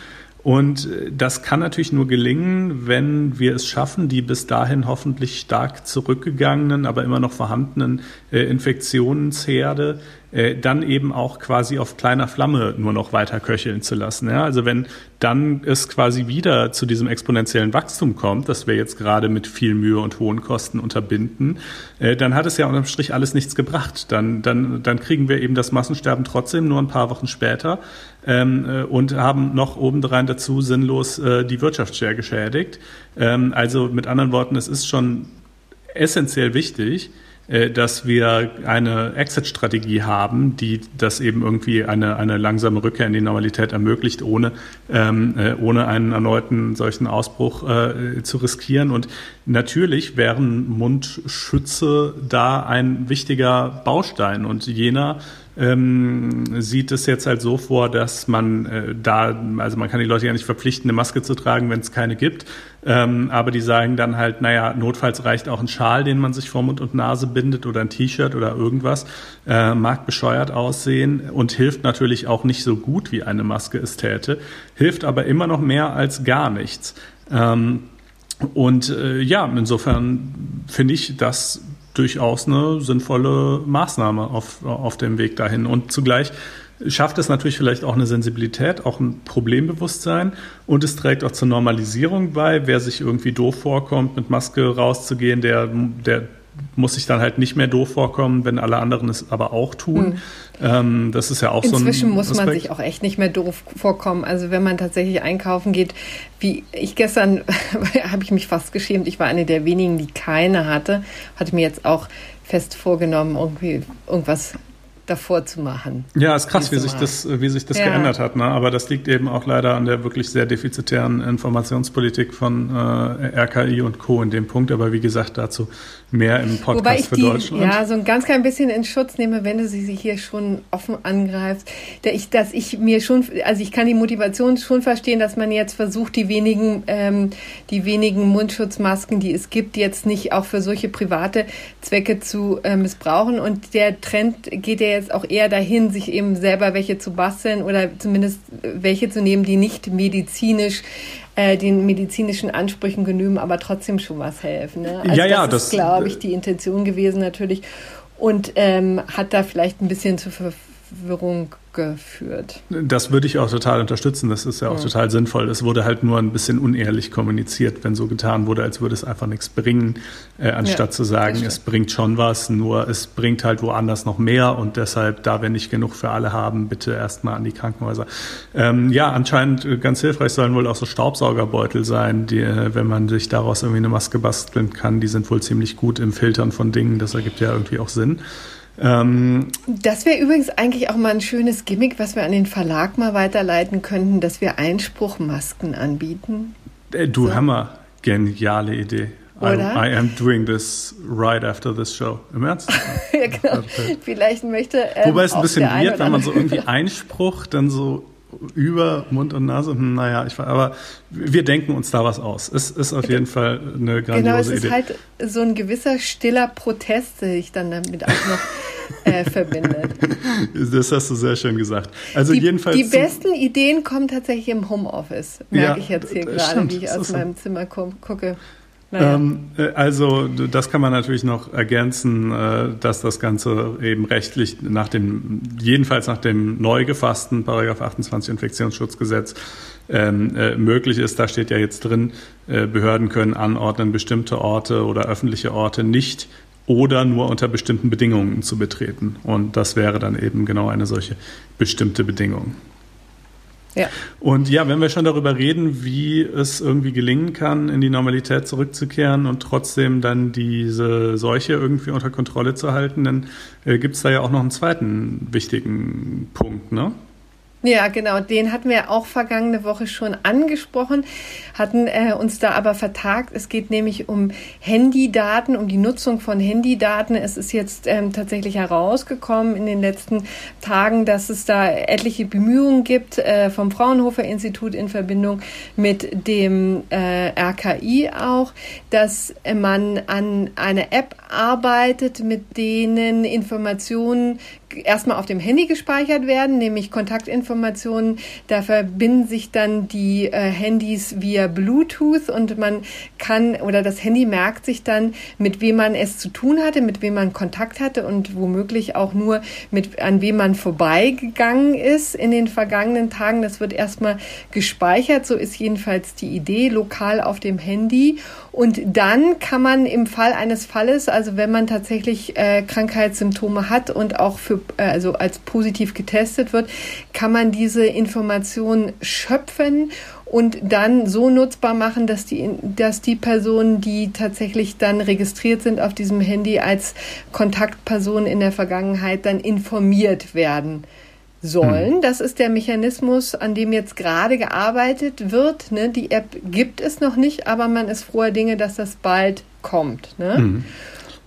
Und äh, das kann natürlich nur gelingen, wenn wir es schaffen, die bis dahin hoffentlich stark zurückgegangenen, aber immer noch vorhandenen äh, Infektionsherde äh, dann eben auch quasi auf kleiner Flamme nur noch weiter köcheln zu lassen. Ja? Also wenn dann es quasi wieder zu diesem exponentiellen Wachstum kommt, das wir jetzt gerade mit viel Mühe und hohen Kosten unterbinden, dann hat es ja unterm Strich alles nichts gebracht. Dann, dann, dann kriegen wir eben das Massensterben trotzdem nur ein paar Wochen später ähm, äh, und haben noch obendrein dazu sinnlos äh, die Wirtschaft schwer geschädigt. Ähm, also mit anderen Worten, es ist schon essentiell wichtig, äh, dass wir eine Exit-Strategie haben, die das eben irgendwie eine, eine langsame Rückkehr in die Normalität ermöglicht, ohne, ähm, äh, ohne einen erneuten solchen Ausbruch äh, zu riskieren. Und natürlich wären Mundschütze da ein wichtiger Baustein und jener ähm, sieht es jetzt halt so vor, dass man äh, da, also man kann die Leute ja nicht verpflichten, eine Maske zu tragen, wenn es keine gibt. Ähm, aber die sagen dann halt, naja, notfalls reicht auch ein Schal, den man sich vor Mund und Nase bindet oder ein T-Shirt oder irgendwas. Äh, mag bescheuert aussehen und hilft natürlich auch nicht so gut, wie eine Maske es täte, hilft aber immer noch mehr als gar nichts. Ähm, und äh, ja, insofern finde ich das durchaus eine sinnvolle Maßnahme auf, auf dem Weg dahin. Und zugleich schafft es natürlich vielleicht auch eine Sensibilität, auch ein Problembewusstsein und es trägt auch zur Normalisierung bei. Wer sich irgendwie doof vorkommt, mit Maske rauszugehen, der, der muss sich dann halt nicht mehr doof vorkommen, wenn alle anderen es aber auch tun. Mhm. Ähm, das ist ja auch Inzwischen so ein Inzwischen muss man sich auch echt nicht mehr doof vorkommen. Also wenn man tatsächlich einkaufen geht, wie ich gestern, habe ich mich fast geschämt. Ich war eine der wenigen, die keine hatte. Hatte mir jetzt auch fest vorgenommen, irgendwie irgendwas davor zu machen. Ja, ist krass, wie sich das, wie sich das ja. geändert hat. Ne? Aber das liegt eben auch leider an der wirklich sehr defizitären Informationspolitik von äh, RKI und Co. in dem Punkt. Aber wie gesagt, dazu mehr im Podcast Wobei ich für die, Deutschland. Ja, so ein ganz klein bisschen in Schutz nehme, wenn du sie hier schon offen angreifst. Der ich, dass ich mir schon, also ich kann die Motivation schon verstehen, dass man jetzt versucht, die wenigen, ähm, die wenigen Mundschutzmasken, die es gibt, jetzt nicht auch für solche private Zwecke zu äh, missbrauchen. Und der Trend geht ja jetzt auch eher dahin, sich eben selber welche zu basteln oder zumindest welche zu nehmen, die nicht medizinisch äh, den medizinischen Ansprüchen genügen, aber trotzdem schon was helfen. Ne? Also ja, ja, das, das ist, glaube ich, die Intention gewesen natürlich und ähm, hat da vielleicht ein bisschen zur Verwirrung geführt. Das würde ich auch total unterstützen. Das ist ja auch ja. total sinnvoll. Es wurde halt nur ein bisschen unehrlich kommuniziert, wenn so getan wurde, als würde es einfach nichts bringen, äh, anstatt ja, zu sagen, es bringt schon was, nur es bringt halt woanders noch mehr und deshalb, da wir nicht genug für alle haben, bitte erstmal an die Krankenhäuser. Ähm, ja, anscheinend äh, ganz hilfreich sollen wohl auch so Staubsaugerbeutel sein, die, äh, wenn man sich daraus irgendwie eine Maske basteln kann, die sind wohl ziemlich gut im Filtern von Dingen. Das ergibt ja irgendwie auch Sinn. Ähm, das wäre übrigens eigentlich auch mal ein schönes Gimmick, was wir an den Verlag mal weiterleiten könnten, dass wir Einspruchmasken anbieten. Äh, du so. Hammer, geniale Idee. I, I, am doing this right after this show. Im Ernst? ja, genau. Vielleicht möchte. Ähm, Wobei es ein bisschen wird, wenn man so irgendwie Einspruch dann so über Mund und Nase. Hm, naja, ich, aber wir denken uns da was aus. Es ist auf jeden Fall eine grandiose Idee. Genau, es ist Idee. halt so ein gewisser stiller Protest, der sich dann damit auch noch äh, verbindet. Das hast du sehr schön gesagt. Also die, jedenfalls die besten Ideen kommen tatsächlich im Homeoffice, merke ja, ich jetzt hier gerade, wie ich aus meinem Zimmer gucke. Naja. Ähm, äh, also das kann man natürlich noch ergänzen, äh, dass das Ganze eben rechtlich nach dem, jedenfalls nach dem neu gefassten Paragraph 28 Infektionsschutzgesetz ähm, äh, möglich ist. Da steht ja jetzt drin, Behörden können anordnen, bestimmte Orte oder öffentliche Orte nicht oder nur unter bestimmten Bedingungen zu betreten. Und das wäre dann eben genau eine solche bestimmte Bedingung. Ja. Und ja, wenn wir schon darüber reden, wie es irgendwie gelingen kann, in die Normalität zurückzukehren und trotzdem dann diese Seuche irgendwie unter Kontrolle zu halten, dann äh, gibt es da ja auch noch einen zweiten wichtigen Punkt, ne? Ja, genau. Den hatten wir auch vergangene Woche schon angesprochen, hatten äh, uns da aber vertagt. Es geht nämlich um Handydaten, um die Nutzung von Handydaten. Es ist jetzt ähm, tatsächlich herausgekommen in den letzten Tagen, dass es da etliche Bemühungen gibt äh, vom Fraunhofer Institut in Verbindung mit dem äh, RKI auch, dass man an einer App arbeitet, mit denen Informationen erstmal auf dem Handy gespeichert werden, nämlich Kontaktinformationen. Da verbinden sich dann die äh, Handys via Bluetooth und man kann oder das Handy merkt sich dann, mit wem man es zu tun hatte, mit wem man Kontakt hatte und womöglich auch nur mit an wem man vorbeigegangen ist in den vergangenen Tagen. Das wird erstmal gespeichert. So ist jedenfalls die Idee lokal auf dem Handy. Und dann kann man im Fall eines Falles, also wenn man tatsächlich äh, Krankheitssymptome hat und auch für, also als positiv getestet wird, kann man diese Information schöpfen und dann so nutzbar machen, dass die, dass die Personen, die tatsächlich dann registriert sind auf diesem Handy als Kontaktpersonen in der Vergangenheit, dann informiert werden sollen. Hm. Das ist der Mechanismus, an dem jetzt gerade gearbeitet wird. Ne? Die App gibt es noch nicht, aber man ist froher Dinge, dass das bald kommt. Ne? Mhm.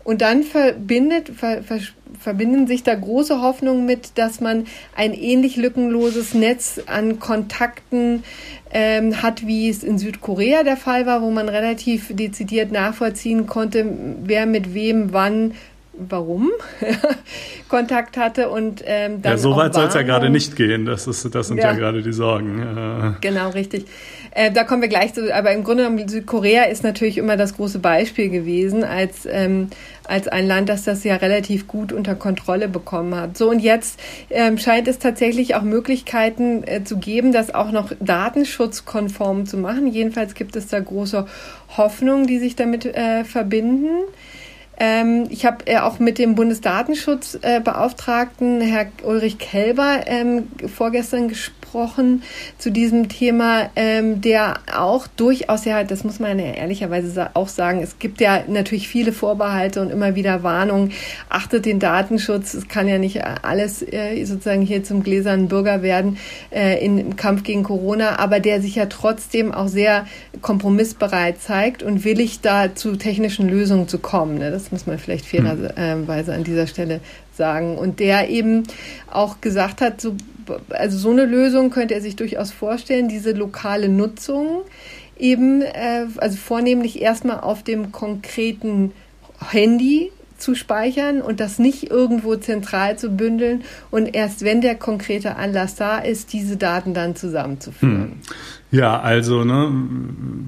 Und dann verbindet, ver, ver, verbinden sich da große Hoffnungen mit, dass man ein ähnlich lückenloses Netz an Kontakten ähm, hat, wie es in Südkorea der Fall war, wo man relativ dezidiert nachvollziehen konnte, wer mit wem wann warum Kontakt hatte und ähm, dann ja so weit soll es ja gerade nicht gehen. Das ist das sind ja, ja. gerade die Sorgen. Genau richtig. Äh, da kommen wir gleich zu aber im Grunde genommen Südkorea ist natürlich immer das große Beispiel gewesen als ähm, als ein Land das das ja relativ gut unter Kontrolle bekommen hat. So und jetzt ähm, scheint es tatsächlich auch Möglichkeiten äh, zu geben das auch noch datenschutzkonform zu machen. Jedenfalls gibt es da große Hoffnungen die sich damit äh, verbinden. Ähm, ich habe äh, auch mit dem Bundesdatenschutzbeauftragten, äh, Herr Ulrich Kelber, ähm, vorgestern gesprochen zu diesem Thema, ähm, der auch durchaus, ja, das muss man ja ehrlicherweise auch sagen, es gibt ja natürlich viele Vorbehalte und immer wieder Warnungen, achtet den Datenschutz, es kann ja nicht alles äh, sozusagen hier zum gläsernen Bürger werden äh, im Kampf gegen Corona, aber der sich ja trotzdem auch sehr kompromissbereit zeigt und willig da zu technischen Lösungen zu kommen. Ne? Das das muss man vielleicht fairerweise an dieser Stelle sagen. Und der eben auch gesagt hat, so, also so eine Lösung könnte er sich durchaus vorstellen, diese lokale Nutzung eben, äh, also vornehmlich erstmal auf dem konkreten Handy zu speichern und das nicht irgendwo zentral zu bündeln und erst wenn der konkrete Anlass da ist, diese Daten dann zusammenzuführen. Hm. Ja, also, ne,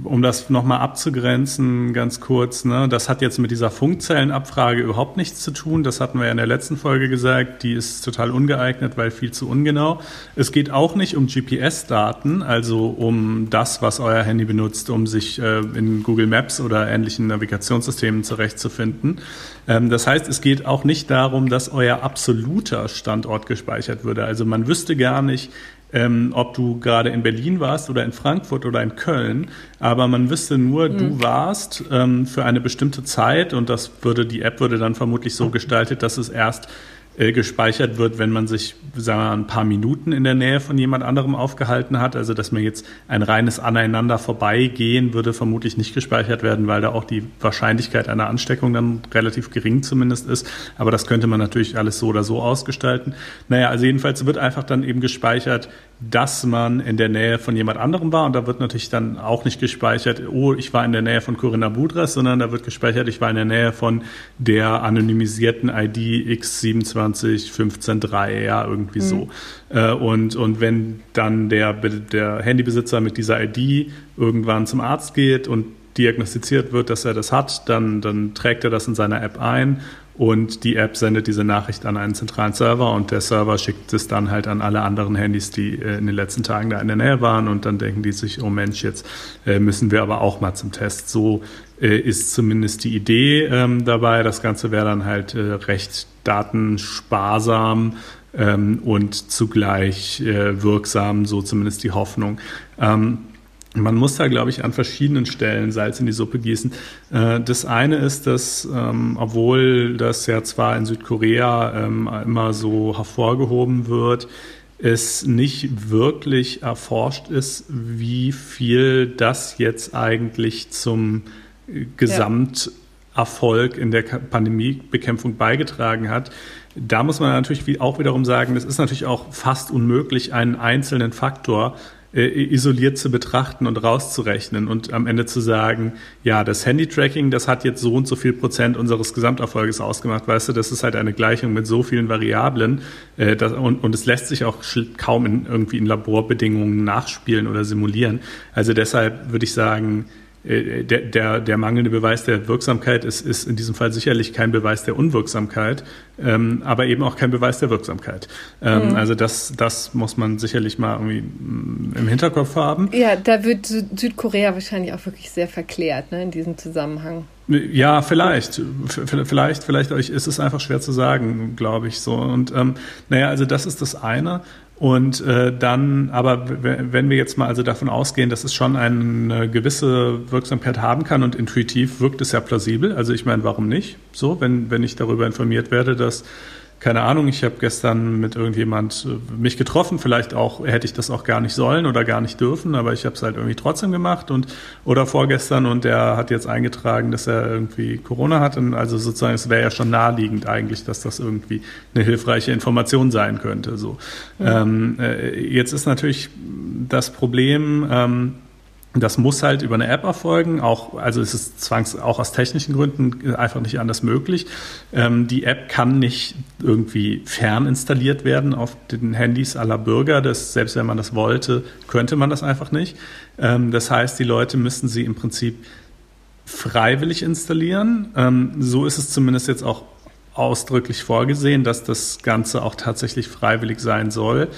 um das nochmal abzugrenzen, ganz kurz, ne, das hat jetzt mit dieser Funkzellenabfrage überhaupt nichts zu tun. Das hatten wir ja in der letzten Folge gesagt. Die ist total ungeeignet, weil viel zu ungenau. Es geht auch nicht um GPS-Daten, also um das, was euer Handy benutzt, um sich äh, in Google Maps oder ähnlichen Navigationssystemen zurechtzufinden. Ähm, das heißt, es geht auch nicht darum, dass euer absoluter Standort gespeichert würde. Also man wüsste gar nicht, ähm, ob du gerade in Berlin warst oder in Frankfurt oder in Köln, aber man wüsste nur, mhm. du warst ähm, für eine bestimmte Zeit und das würde die App würde dann vermutlich so gestaltet, dass es erst äh, gespeichert wird, wenn man sich, sagen wir mal, ein paar Minuten in der Nähe von jemand anderem aufgehalten hat. Also, dass man jetzt ein reines Aneinander vorbeigehen würde vermutlich nicht gespeichert werden, weil da auch die Wahrscheinlichkeit einer Ansteckung dann relativ gering zumindest ist. Aber das könnte man natürlich alles so oder so ausgestalten. Naja, also jedenfalls wird einfach dann eben gespeichert, dass man in der Nähe von jemand anderem war. Und da wird natürlich dann auch nicht gespeichert, oh, ich war in der Nähe von Corinna Budras, sondern da wird gespeichert, ich war in der Nähe von der anonymisierten ID X27 153, ja, irgendwie mhm. so. Äh, und, und wenn dann der, der Handybesitzer mit dieser ID irgendwann zum Arzt geht und diagnostiziert wird, dass er das hat, dann, dann trägt er das in seiner App ein und die App sendet diese Nachricht an einen zentralen Server und der Server schickt es dann halt an alle anderen Handys, die äh, in den letzten Tagen da in der Nähe waren und dann denken die sich, oh Mensch, jetzt äh, müssen wir aber auch mal zum Test. So äh, ist zumindest die Idee ähm, dabei. Das Ganze wäre dann halt recht datensparsam ähm, und zugleich wirksam, so zumindest die Hoffnung. Man muss da, glaube ich, an verschiedenen Stellen Salz in die Suppe gießen. Äh, das eine ist, dass, ähm, obwohl das ja zwar in Südkorea ähm, immer so hervorgehoben wird, es nicht wirklich erforscht ist, wie viel das jetzt eigentlich zum Gesamterfolg in der Pandemiebekämpfung beigetragen hat. Da muss man natürlich auch wiederum sagen, es ist natürlich auch fast unmöglich, einen einzelnen Faktor äh, isoliert zu betrachten und rauszurechnen und am Ende zu sagen, ja, das Handy-Tracking, das hat jetzt so und so viel Prozent unseres Gesamterfolges ausgemacht. Weißt du, das ist halt eine Gleichung mit so vielen Variablen äh, das, und, und es lässt sich auch kaum in, irgendwie in Laborbedingungen nachspielen oder simulieren. Also deshalb würde ich sagen, äh, der, der, der mangelnde Beweis der Wirksamkeit ist, ist in diesem Fall sicherlich kein Beweis der Unwirksamkeit, ähm, aber eben auch kein Beweis der Wirksamkeit. Ähm, mhm. Also das, das muss man sicherlich mal irgendwie mm, im Hinterkopf haben. Ja, da wird Südkorea wahrscheinlich auch wirklich sehr verklärt ne, in diesem Zusammenhang. Ja, vielleicht, vielleicht, vielleicht ist es einfach schwer zu sagen, glaube ich so. Und ähm, naja, also das ist das eine. Und äh, dann, aber wenn wir jetzt mal also davon ausgehen, dass es schon eine gewisse Wirksamkeit haben kann und intuitiv wirkt es ja plausibel. Also ich meine, warum nicht? So, wenn, wenn ich darüber informiert werde, dass keine Ahnung, ich habe gestern mit irgendjemand äh, mich getroffen, vielleicht auch hätte ich das auch gar nicht sollen oder gar nicht dürfen, aber ich habe es halt irgendwie trotzdem gemacht und oder vorgestern und der hat jetzt eingetragen, dass er irgendwie Corona hat und also sozusagen es wäre ja schon naheliegend eigentlich, dass das irgendwie eine hilfreiche Information sein könnte. So ja. ähm, äh, jetzt ist natürlich das Problem ähm, das muss halt über eine App erfolgen, auch, also es ist zwangs auch aus technischen Gründen einfach nicht anders möglich. Ähm, die App kann nicht irgendwie fern installiert werden auf den Handys aller Bürger. Das, selbst wenn man das wollte, könnte man das einfach nicht. Ähm, das heißt, die Leute müssten sie im Prinzip freiwillig installieren. Ähm, so ist es zumindest jetzt auch ausdrücklich vorgesehen, dass das Ganze auch tatsächlich freiwillig sein soll.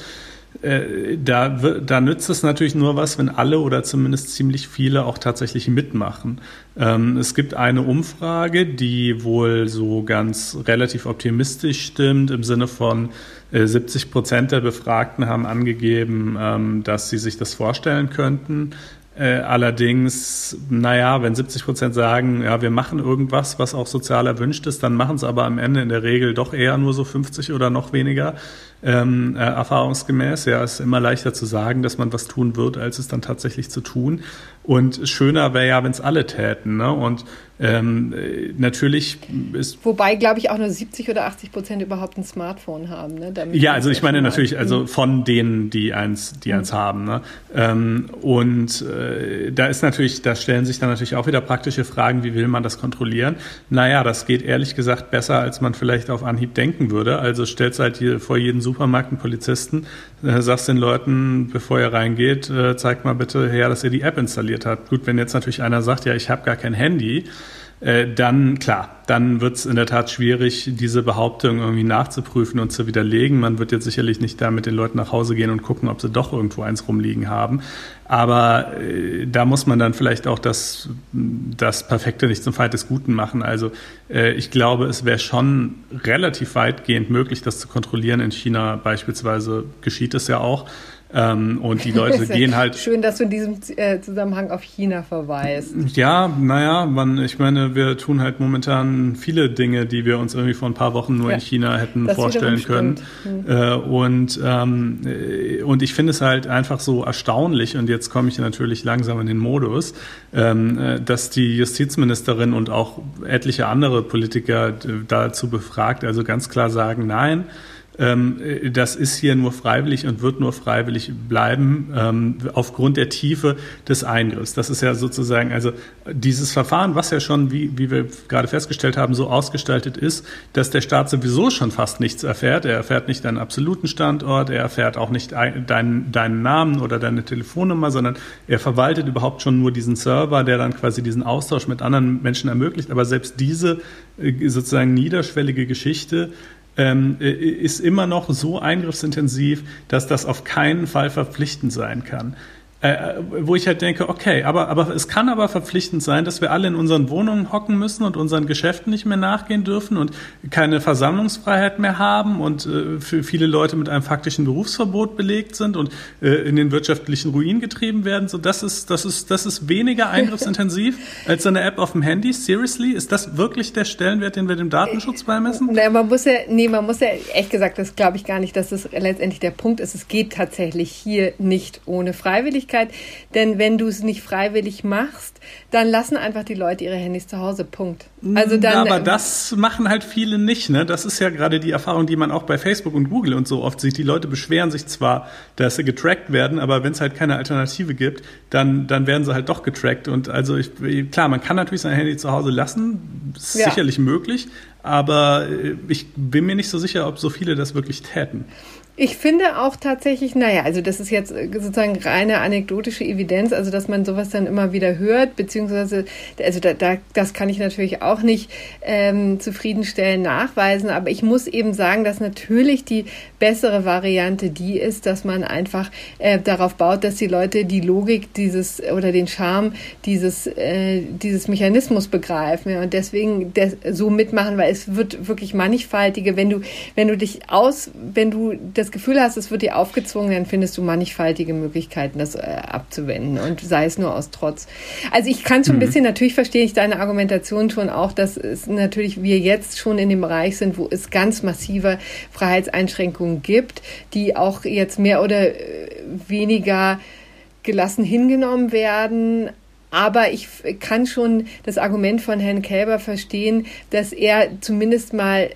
Äh, da, da nützt es natürlich nur was, wenn alle oder zumindest ziemlich viele auch tatsächlich mitmachen. Ähm, es gibt eine Umfrage, die wohl so ganz relativ optimistisch stimmt, im Sinne von äh, 70 Prozent der Befragten haben angegeben, ähm, dass sie sich das vorstellen könnten. Äh, allerdings, naja, wenn 70 Prozent sagen, ja, wir machen irgendwas, was auch sozial erwünscht ist, dann machen es aber am Ende in der Regel doch eher nur so 50 oder noch weniger ähm, äh, erfahrungsgemäß. Ja, es ist immer leichter zu sagen, dass man was tun wird, als es dann tatsächlich zu tun. Und schöner wäre ja, wenn es alle täten. Ne? Und ähm, natürlich ist. Wobei, glaube ich, auch nur 70 oder 80 Prozent überhaupt ein Smartphone haben. Ne? Damit ja, also ich meine natürlich, also mhm. von denen, die eins, die eins mhm. haben. Ne? Ähm, und äh, da ist natürlich, da stellen sich dann natürlich auch wieder praktische Fragen, wie will man das kontrollieren? Naja, das geht ehrlich gesagt besser, als man vielleicht auf Anhieb denken würde. Also stellt halt hier vor jeden Supermarkt einen Polizisten, äh, sagst den Leuten, bevor ihr reingeht, äh, zeigt mal bitte her, dass ihr die App installiert habt. Gut, wenn jetzt natürlich einer sagt, ja, ich habe gar kein Handy, äh, dann klar, dann wird es in der Tat schwierig, diese Behauptung irgendwie nachzuprüfen und zu widerlegen. Man wird jetzt sicherlich nicht da mit den Leuten nach Hause gehen und gucken, ob sie doch irgendwo eins rumliegen haben. Aber äh, da muss man dann vielleicht auch das, das Perfekte nicht zum Feind des Guten machen. Also äh, ich glaube, es wäre schon relativ weitgehend möglich, das zu kontrollieren. In China beispielsweise geschieht es ja auch. Ähm, und die Leute gehen halt. Schön, dass du in diesem äh, Zusammenhang auf China verweist. Ja, naja, man, ich meine, wir tun halt momentan viele Dinge, die wir uns irgendwie vor ein paar Wochen nur ja, in China hätten vorstellen können. Mhm. Äh, und, ähm, äh, und ich finde es halt einfach so erstaunlich, und jetzt komme ich natürlich langsam in den Modus, ähm, äh, dass die Justizministerin und auch etliche andere Politiker dazu befragt, also ganz klar sagen, nein, das ist hier nur freiwillig und wird nur freiwillig bleiben ähm, aufgrund der Tiefe des Eingriffs. Das ist ja sozusagen, also dieses Verfahren, was ja schon, wie, wie wir gerade festgestellt haben, so ausgestaltet ist, dass der Staat sowieso schon fast nichts erfährt. Er erfährt nicht deinen absoluten Standort, er erfährt auch nicht deinen, deinen Namen oder deine Telefonnummer, sondern er verwaltet überhaupt schon nur diesen Server, der dann quasi diesen Austausch mit anderen Menschen ermöglicht. Aber selbst diese äh, sozusagen niederschwellige Geschichte ähm, äh, ist immer noch so eingriffsintensiv, dass das auf keinen Fall verpflichtend sein kann. Äh, wo ich halt denke, okay, aber, aber es kann aber verpflichtend sein, dass wir alle in unseren Wohnungen hocken müssen und unseren Geschäften nicht mehr nachgehen dürfen und keine Versammlungsfreiheit mehr haben und äh, für viele Leute mit einem faktischen Berufsverbot belegt sind und äh, in den wirtschaftlichen Ruin getrieben werden. So, das ist, das ist, das ist weniger eingriffsintensiv als eine App auf dem Handy. Seriously? Ist das wirklich der Stellenwert, den wir dem Datenschutz beimessen? Naja, man muss ja, nee, man muss ja, echt gesagt, das glaube ich gar nicht, dass das letztendlich der Punkt ist. Es geht tatsächlich hier nicht ohne Freiwilligkeit Möglichkeit, denn wenn du es nicht freiwillig machst, dann lassen einfach die Leute ihre Handys zu Hause. Punkt. Also dann, aber das machen halt viele nicht. Ne? Das ist ja gerade die Erfahrung, die man auch bei Facebook und Google und so oft sieht. Die Leute beschweren sich zwar, dass sie getrackt werden, aber wenn es halt keine Alternative gibt, dann, dann werden sie halt doch getrackt. Und also ich, klar, man kann natürlich sein Handy zu Hause lassen, ist ja. sicherlich möglich, aber äh, ich bin mir nicht so sicher, ob so viele das wirklich täten. Ich finde auch tatsächlich, naja, also das ist jetzt sozusagen reine anekdotische Evidenz, also dass man sowas dann immer wieder hört, beziehungsweise, also da, da, das kann ich natürlich auch nicht ähm, zufriedenstellend nachweisen, aber ich muss eben sagen, dass natürlich die bessere Variante die ist, dass man einfach äh, darauf baut, dass die Leute die Logik dieses oder den Charme dieses, äh, dieses Mechanismus begreifen ja, und deswegen des, so mitmachen, weil es wird wirklich mannigfaltige, wenn du, wenn du dich aus, wenn du das das Gefühl hast, es wird dir aufgezwungen, dann findest du mannigfaltige Möglichkeiten, das äh, abzuwenden und sei es nur aus Trotz. Also ich kann schon mhm. ein bisschen, natürlich verstehe ich deine Argumentation schon auch, dass es natürlich wir jetzt schon in dem Bereich sind, wo es ganz massive Freiheitseinschränkungen gibt, die auch jetzt mehr oder äh, weniger gelassen hingenommen werden. Aber ich kann schon das Argument von Herrn Kälber verstehen, dass er zumindest mal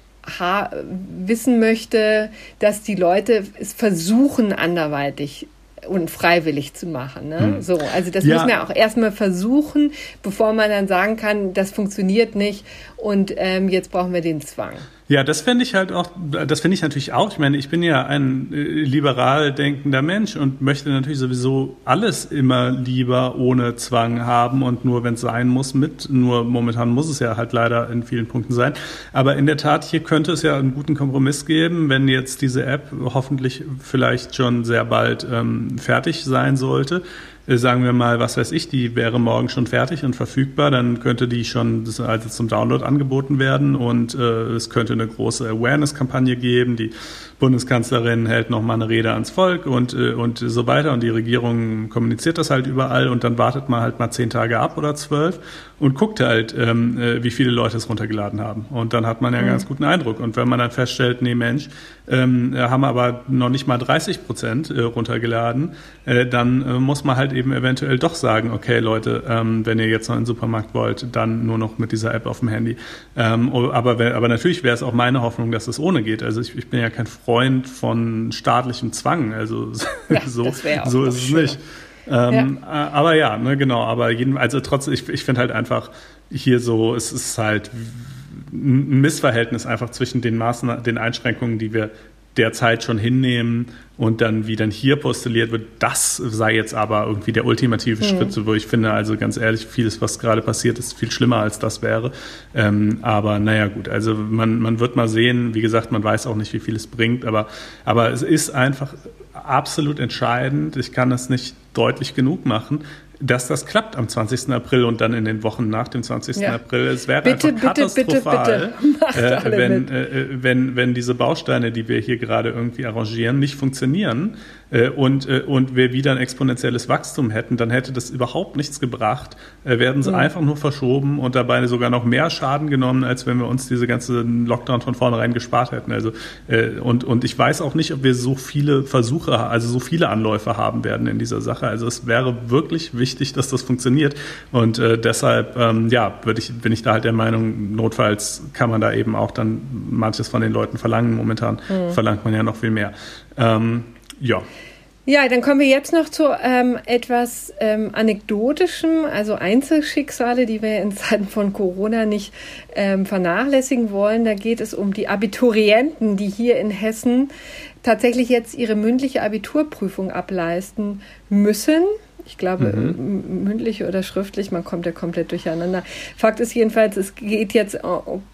wissen möchte, dass die Leute es versuchen, anderweitig und freiwillig zu machen. Ne? Hm. So, also das ja. muss man auch erstmal versuchen, bevor man dann sagen kann, das funktioniert nicht und ähm, jetzt brauchen wir den Zwang. Ja, das fände ich halt auch, das finde ich natürlich auch. Ich meine, ich bin ja ein äh, liberal denkender Mensch und möchte natürlich sowieso alles immer lieber ohne Zwang haben und nur, wenn es sein muss, mit. Nur momentan muss es ja halt leider in vielen Punkten sein. Aber in der Tat, hier könnte es ja einen guten Kompromiss geben, wenn jetzt diese App hoffentlich vielleicht schon sehr bald ähm, fertig sein sollte sagen wir mal, was weiß ich, die wäre morgen schon fertig und verfügbar, dann könnte die schon also zum Download angeboten werden und äh, es könnte eine große Awareness-Kampagne geben. Die Bundeskanzlerin hält nochmal eine Rede ans Volk und, äh, und so weiter und die Regierung kommuniziert das halt überall und dann wartet man halt mal zehn Tage ab oder zwölf und guckt halt, ähm, äh, wie viele Leute es runtergeladen haben. Und dann hat man ja einen mhm. ganz guten Eindruck. Und wenn man dann feststellt, nee Mensch, ähm, haben aber noch nicht mal 30 Prozent äh, runtergeladen, äh, dann äh, muss man halt eben eventuell doch sagen, okay Leute, ähm, wenn ihr jetzt noch in den Supermarkt wollt, dann nur noch mit dieser App auf dem Handy. Aber, aber natürlich wäre es auch meine Hoffnung, dass es ohne geht. Also ich, ich bin ja kein Freund von staatlichem Zwang. Also ja, so, so ist es nicht. Ähm, ja. Aber ja, ne, genau. Aber jeden, also trotzdem, ich, ich finde halt einfach hier so, es ist halt ein Missverhältnis einfach zwischen den Maßnahmen, den Einschränkungen, die wir derzeit schon hinnehmen und dann, wie dann hier postuliert wird, das sei jetzt aber irgendwie der ultimative mhm. Schritt, wo ich finde, also ganz ehrlich, vieles, was gerade passiert, ist viel schlimmer, als das wäre. Ähm, aber naja, gut, also man, man wird mal sehen, wie gesagt, man weiß auch nicht, wie viel es bringt, aber, aber es ist einfach absolut entscheidend. Ich kann das nicht deutlich genug machen, dass das klappt am 20. April und dann in den Wochen nach dem 20. Ja. April. Es wäre bitte, einfach katastrophal, bitte, bitte, äh, wenn, äh, wenn, wenn diese Bausteine, die wir hier gerade irgendwie arrangieren, nicht funktionieren äh, und, äh, und wir wieder ein exponentielles Wachstum hätten, dann hätte das überhaupt nichts gebracht. Äh, werden sie mhm. einfach nur verschoben und dabei sogar noch mehr Schaden genommen, als wenn wir uns diese ganze Lockdown von vornherein gespart hätten. Also äh, und, und ich weiß auch nicht, ob wir so viele Versuche, also so viele Anläufe haben werden in dieser Sache. Also es wäre wirklich wichtig, wichtig, dass das funktioniert. Und äh, deshalb, ähm, ja, würde ich, bin ich da halt der Meinung, notfalls kann man da eben auch dann manches von den Leuten verlangen. Momentan mhm. verlangt man ja noch viel mehr. Ähm, ja. Ja, dann kommen wir jetzt noch zu ähm, etwas ähm, Anekdotischem, also Einzelschicksale, die wir in Zeiten von Corona nicht ähm, vernachlässigen wollen. Da geht es um die Abiturienten, die hier in Hessen tatsächlich jetzt ihre mündliche Abiturprüfung ableisten müssen. Ich glaube, mhm. mündlich oder schriftlich, man kommt ja komplett durcheinander. Fakt ist jedenfalls, es geht jetzt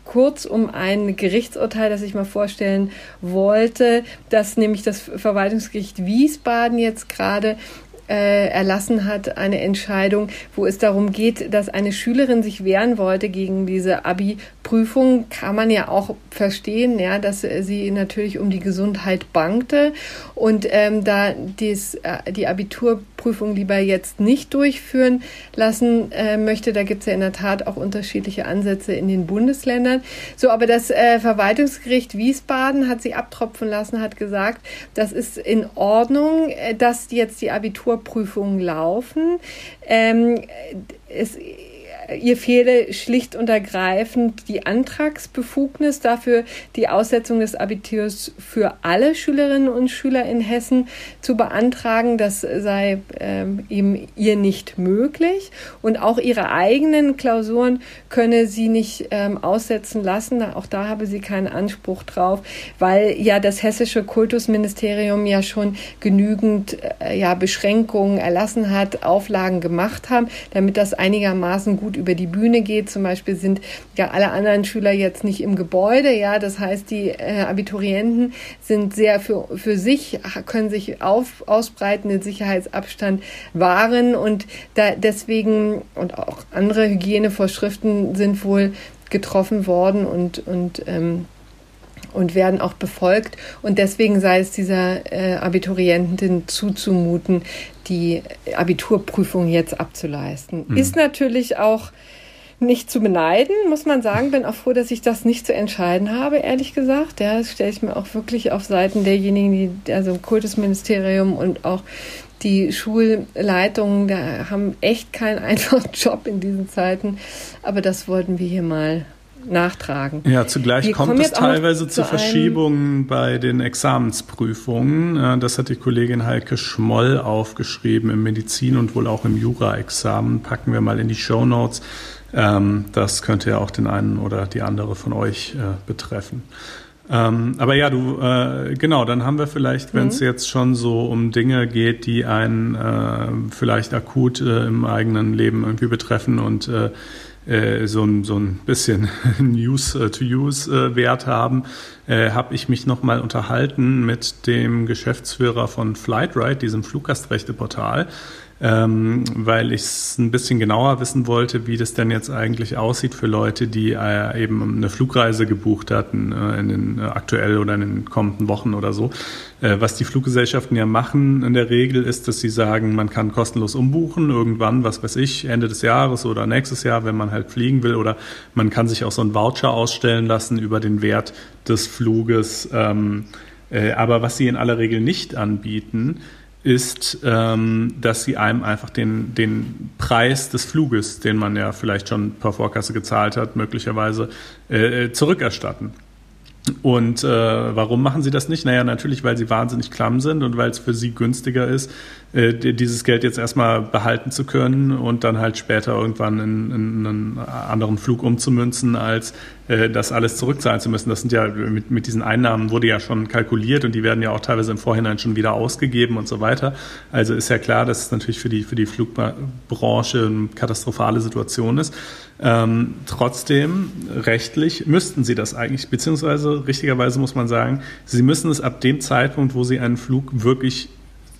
kurz um ein Gerichtsurteil, das ich mal vorstellen wollte, dass nämlich das Verwaltungsgericht Wiesbaden jetzt gerade äh, erlassen hat, eine Entscheidung, wo es darum geht, dass eine Schülerin sich wehren wollte gegen diese Abi-Prüfung. Kann man ja auch verstehen, ja, dass sie natürlich um die Gesundheit bangte und ähm, da dies, äh, die Abitur Prüfung lieber jetzt nicht durchführen lassen äh, möchte. Da gibt es ja in der Tat auch unterschiedliche Ansätze in den Bundesländern. So, aber das äh, Verwaltungsgericht Wiesbaden hat sie abtropfen lassen, hat gesagt, das ist in Ordnung, äh, dass jetzt die Abiturprüfungen laufen. Ähm, es ihr fehle schlicht und ergreifend die Antragsbefugnis dafür, die Aussetzung des Abiturs für alle Schülerinnen und Schüler in Hessen zu beantragen. Das sei ähm, eben ihr nicht möglich. Und auch ihre eigenen Klausuren könne sie nicht ähm, aussetzen lassen. Auch da habe sie keinen Anspruch drauf, weil ja das hessische Kultusministerium ja schon genügend äh, ja, Beschränkungen erlassen hat, Auflagen gemacht haben, damit das einigermaßen gut über die Bühne geht. Zum Beispiel sind ja alle anderen Schüler jetzt nicht im Gebäude. Ja, das heißt, die äh, Abiturienten sind sehr für, für sich, können sich auf, ausbreiten, den Sicherheitsabstand wahren und da deswegen und auch andere Hygienevorschriften sind wohl getroffen worden und, und ähm, und werden auch befolgt. Und deswegen sei es dieser äh, Abiturientin zuzumuten, die Abiturprüfung jetzt abzuleisten. Mhm. Ist natürlich auch nicht zu beneiden, muss man sagen. Bin auch froh, dass ich das nicht zu entscheiden habe, ehrlich gesagt. Ja, das stelle ich mir auch wirklich auf Seiten derjenigen, die, also im Kultusministerium und auch die Schulleitungen, da haben echt keinen einfachen Job in diesen Zeiten. Aber das wollten wir hier mal nachtragen. Ja, zugleich Wir kommt es teilweise zu, zu Verschiebungen bei den Examensprüfungen. Das hat die Kollegin Heike Schmoll aufgeschrieben im Medizin- und wohl auch im Jura-Examen. Packen wir mal in die Show Notes. Ähm, das könnte ja auch den einen oder die andere von euch äh, betreffen. Ähm, aber ja, du, äh, genau, dann haben wir vielleicht, wenn es mhm. jetzt schon so um Dinge geht, die einen äh, vielleicht akut äh, im eigenen Leben irgendwie betreffen und äh, äh, so, ein, so ein bisschen News-to-Use-Wert haben, äh, habe ich mich nochmal unterhalten mit dem Geschäftsführer von Flightride, diesem Fluggastrechte-Portal ähm, weil ich es ein bisschen genauer wissen wollte, wie das denn jetzt eigentlich aussieht für Leute, die äh, eben eine Flugreise gebucht hatten, äh, in den äh, aktuell oder in den kommenden Wochen oder so. Äh, was die Fluggesellschaften ja machen in der Regel ist, dass sie sagen, man kann kostenlos umbuchen, irgendwann, was weiß ich, Ende des Jahres oder nächstes Jahr, wenn man halt fliegen will, oder man kann sich auch so einen Voucher ausstellen lassen über den Wert des Fluges. Ähm, äh, aber was sie in aller Regel nicht anbieten, ist, ähm, dass sie einem einfach den, den Preis des Fluges, den man ja vielleicht schon per Vorkasse gezahlt hat, möglicherweise äh, zurückerstatten. Und äh, warum machen sie das nicht? Naja, natürlich, weil sie wahnsinnig klamm sind und weil es für sie günstiger ist, äh, dieses Geld jetzt erstmal behalten zu können und dann halt später irgendwann in, in einen anderen Flug umzumünzen, als äh, das alles zurückzahlen zu müssen. Das sind ja mit, mit diesen Einnahmen wurde ja schon kalkuliert und die werden ja auch teilweise im Vorhinein schon wieder ausgegeben und so weiter. Also ist ja klar, dass es natürlich für die, für die Flugbranche eine katastrophale Situation ist. Ähm, trotzdem, rechtlich müssten sie das eigentlich, beziehungsweise richtigerweise muss man sagen, sie müssen es ab dem Zeitpunkt, wo sie einen Flug wirklich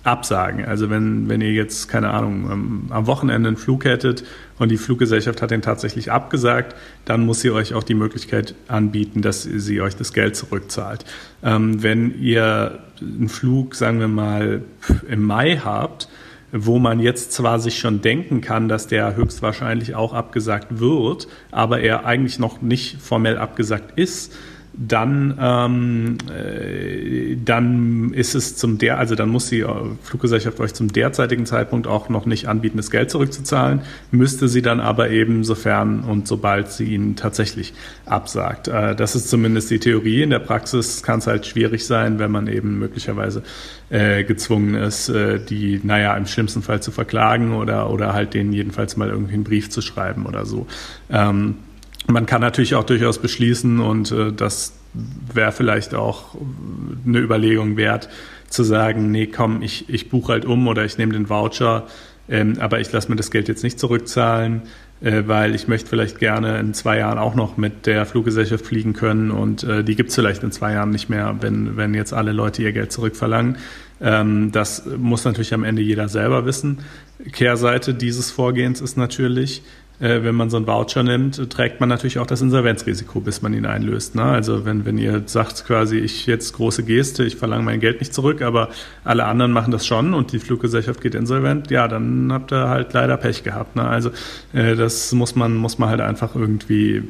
absagen. Also wenn, wenn ihr jetzt, keine Ahnung, am Wochenende einen Flug hättet und die Fluggesellschaft hat den tatsächlich abgesagt, dann muss sie euch auch die Möglichkeit anbieten, dass sie euch das Geld zurückzahlt. Ähm, wenn ihr einen Flug, sagen wir mal, im Mai habt, wo man jetzt zwar sich schon denken kann, dass der höchstwahrscheinlich auch abgesagt wird, aber er eigentlich noch nicht formell abgesagt ist, dann, ähm, äh, dann ist es zum der, also dann muss die Fluggesellschaft euch zum derzeitigen Zeitpunkt auch noch nicht anbieten, das Geld zurückzuzahlen, müsste sie dann aber eben sofern und sobald sie ihnen tatsächlich absagt. Äh, das ist zumindest die Theorie. In der Praxis kann es halt schwierig sein, wenn man eben möglicherweise äh, gezwungen ist, äh, die, naja, im schlimmsten Fall zu verklagen oder, oder halt denen jedenfalls mal irgendwie einen Brief zu schreiben oder so. Ähm, man kann natürlich auch durchaus beschließen und äh, das wäre vielleicht auch eine Überlegung wert, zu sagen, nee, komm, ich, ich buche halt um oder ich nehme den Voucher, ähm, aber ich lasse mir das Geld jetzt nicht zurückzahlen, äh, weil ich möchte vielleicht gerne in zwei Jahren auch noch mit der Fluggesellschaft fliegen können und äh, die gibt es vielleicht in zwei Jahren nicht mehr, wenn, wenn jetzt alle Leute ihr Geld zurückverlangen. Ähm, das muss natürlich am Ende jeder selber wissen. Kehrseite dieses Vorgehens ist natürlich, wenn man so einen Voucher nimmt, trägt man natürlich auch das Insolvenzrisiko, bis man ihn einlöst. Ne? Also wenn, wenn ihr sagt quasi, ich jetzt große Geste, ich verlange mein Geld nicht zurück, aber alle anderen machen das schon und die Fluggesellschaft geht insolvent, ja, dann habt ihr halt leider Pech gehabt. Ne? Also äh, das muss man, muss man halt einfach irgendwie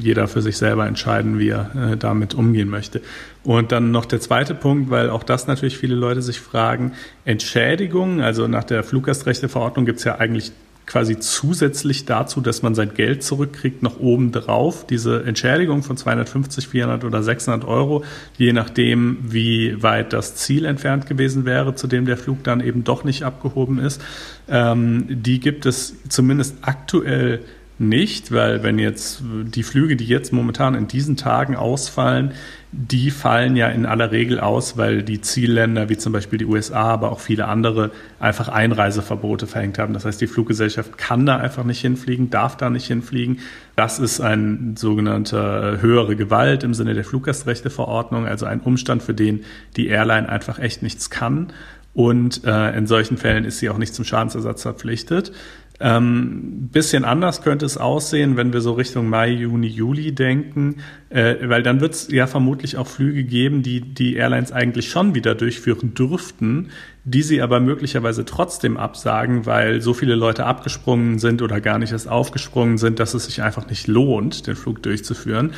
jeder für sich selber entscheiden, wie er äh, damit umgehen möchte. Und dann noch der zweite Punkt, weil auch das natürlich viele Leute sich fragen, Entschädigungen, also nach der Fluggastrechteverordnung gibt es ja eigentlich quasi zusätzlich dazu, dass man sein Geld zurückkriegt, noch oben drauf diese Entschädigung von 250, 400 oder 600 Euro, je nachdem, wie weit das Ziel entfernt gewesen wäre, zu dem der Flug dann eben doch nicht abgehoben ist. Ähm, die gibt es zumindest aktuell nicht, weil wenn jetzt die Flüge, die jetzt momentan in diesen Tagen ausfallen, die fallen ja in aller Regel aus, weil die Zielländer wie zum Beispiel die USA, aber auch viele andere einfach Einreiseverbote verhängt haben. Das heißt, die Fluggesellschaft kann da einfach nicht hinfliegen, darf da nicht hinfliegen. Das ist ein sogenannter höhere Gewalt im Sinne der Fluggastrechteverordnung, also ein Umstand, für den die Airline einfach echt nichts kann. Und äh, in solchen Fällen ist sie auch nicht zum Schadensersatz verpflichtet. Ähm, bisschen anders könnte es aussehen, wenn wir so Richtung Mai, Juni, Juli denken, äh, weil dann wird es ja vermutlich auch Flüge geben, die die Airlines eigentlich schon wieder durchführen dürften, die sie aber möglicherweise trotzdem absagen, weil so viele Leute abgesprungen sind oder gar nicht erst aufgesprungen sind, dass es sich einfach nicht lohnt, den Flug durchzuführen.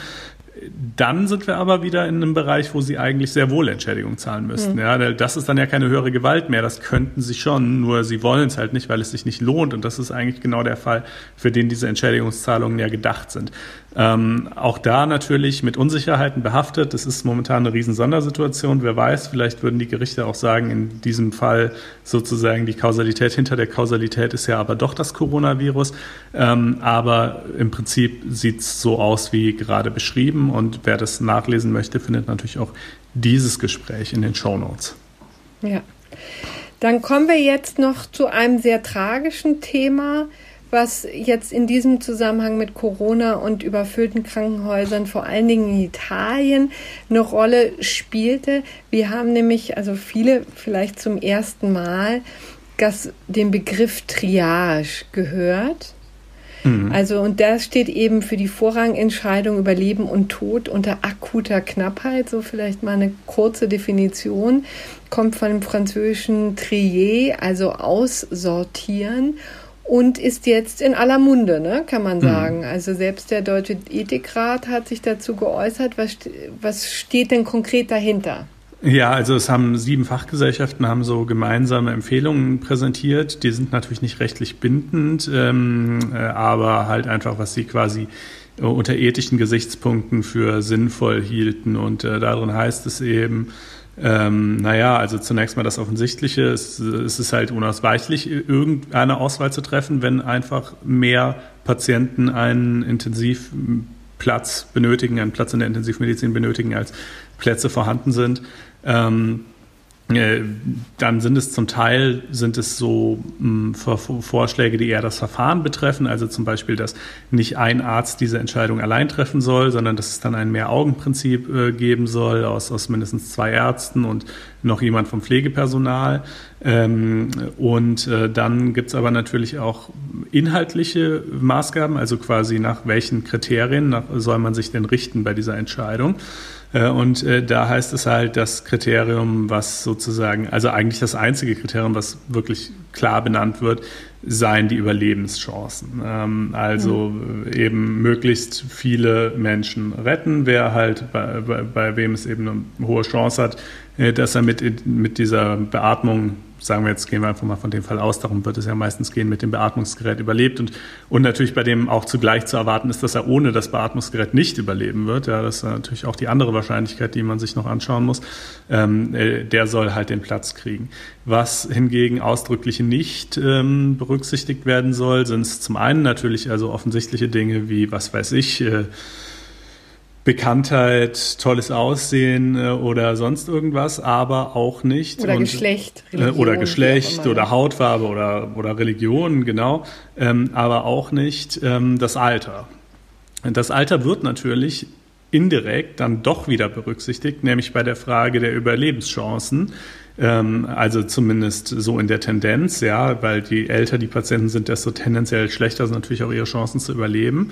Dann sind wir aber wieder in einem Bereich, wo sie eigentlich sehr wohl Entschädigung zahlen müssten. Mhm. Ja, das ist dann ja keine höhere Gewalt mehr. Das könnten sie schon, nur sie wollen es halt nicht, weil es sich nicht lohnt. Und das ist eigentlich genau der Fall, für den diese Entschädigungszahlungen ja gedacht sind. Ähm, auch da natürlich mit Unsicherheiten behaftet. Das ist momentan eine riesen Sondersituation. Wer weiß, vielleicht würden die Gerichte auch sagen, in diesem Fall sozusagen die Kausalität hinter der Kausalität ist ja aber doch das Coronavirus. Ähm, aber im Prinzip sieht es so aus wie gerade beschrieben. Und wer das nachlesen möchte, findet natürlich auch dieses Gespräch in den Show Notes. Ja. Dann kommen wir jetzt noch zu einem sehr tragischen Thema was jetzt in diesem Zusammenhang mit Corona und überfüllten Krankenhäusern vor allen Dingen in Italien eine Rolle spielte. Wir haben nämlich, also viele vielleicht zum ersten Mal, das, den Begriff Triage gehört. Mhm. Also, und das steht eben für die Vorrangentscheidung über Leben und Tod unter akuter Knappheit. So vielleicht mal eine kurze Definition. Kommt von dem französischen Trier, also aussortieren und ist jetzt in aller Munde, ne, kann man mhm. sagen. Mhm. Also selbst der Deutsche Ethikrat hat sich dazu geäußert. Was, was steht denn konkret dahinter? Ja, also es haben sieben Fachgesellschaften haben so gemeinsame Empfehlungen präsentiert. Die sind natürlich nicht rechtlich bindend, ähm, äh, aber halt einfach, was sie quasi äh, unter ethischen Gesichtspunkten für sinnvoll hielten. Und äh, darin heißt es eben, ähm, naja, also zunächst mal das Offensichtliche, es, es ist halt unausweichlich, irgendeine Auswahl zu treffen, wenn einfach mehr Patienten einen Intensivplatz benötigen, einen Platz in der Intensivmedizin benötigen, als Plätze vorhanden sind. Ähm, äh, dann sind es zum Teil sind es so hm, Vorschläge, die eher das Verfahren betreffen, also zum Beispiel, dass nicht ein Arzt diese Entscheidung allein treffen soll, sondern dass es dann ein Mehr-Augen-Prinzip äh, geben soll aus, aus mindestens zwei Ärzten und noch jemand vom Pflegepersonal. Ähm, und äh, dann gibt es aber natürlich auch inhaltliche Maßgaben, also quasi nach welchen Kriterien soll man sich denn richten bei dieser Entscheidung. Äh, und äh, da heißt es halt, das Kriterium, was sozusagen, also eigentlich das einzige Kriterium, was wirklich klar benannt wird, seien die Überlebenschancen. Ähm, also mhm. eben möglichst viele Menschen retten, wer halt bei, bei, bei wem es eben eine hohe Chance hat, äh, dass er mit, mit dieser Beatmung sagen wir jetzt, gehen wir einfach mal von dem Fall aus, darum wird es ja meistens gehen, mit dem Beatmungsgerät überlebt und, und natürlich bei dem auch zugleich zu erwarten ist, dass er ohne das Beatmungsgerät nicht überleben wird. Ja, das ist natürlich auch die andere Wahrscheinlichkeit, die man sich noch anschauen muss. Ähm, äh, der soll halt den Platz kriegen. Was hingegen ausdrücklich nicht ähm, berücksichtigt werden soll, sind zum einen natürlich also offensichtliche Dinge wie, was weiß ich, äh, Bekanntheit, tolles Aussehen äh, oder sonst irgendwas, aber auch nicht. Oder und, Geschlecht. Äh, Religion, oder Geschlecht oder Hautfarbe oder, oder Religion, genau. Ähm, aber auch nicht ähm, das Alter. Das Alter wird natürlich indirekt dann doch wieder berücksichtigt, nämlich bei der Frage der Überlebenschancen. Ähm, also zumindest so in der Tendenz, ja, weil je älter die Patienten sind, desto tendenziell schlechter sind natürlich auch ihre Chancen zu überleben.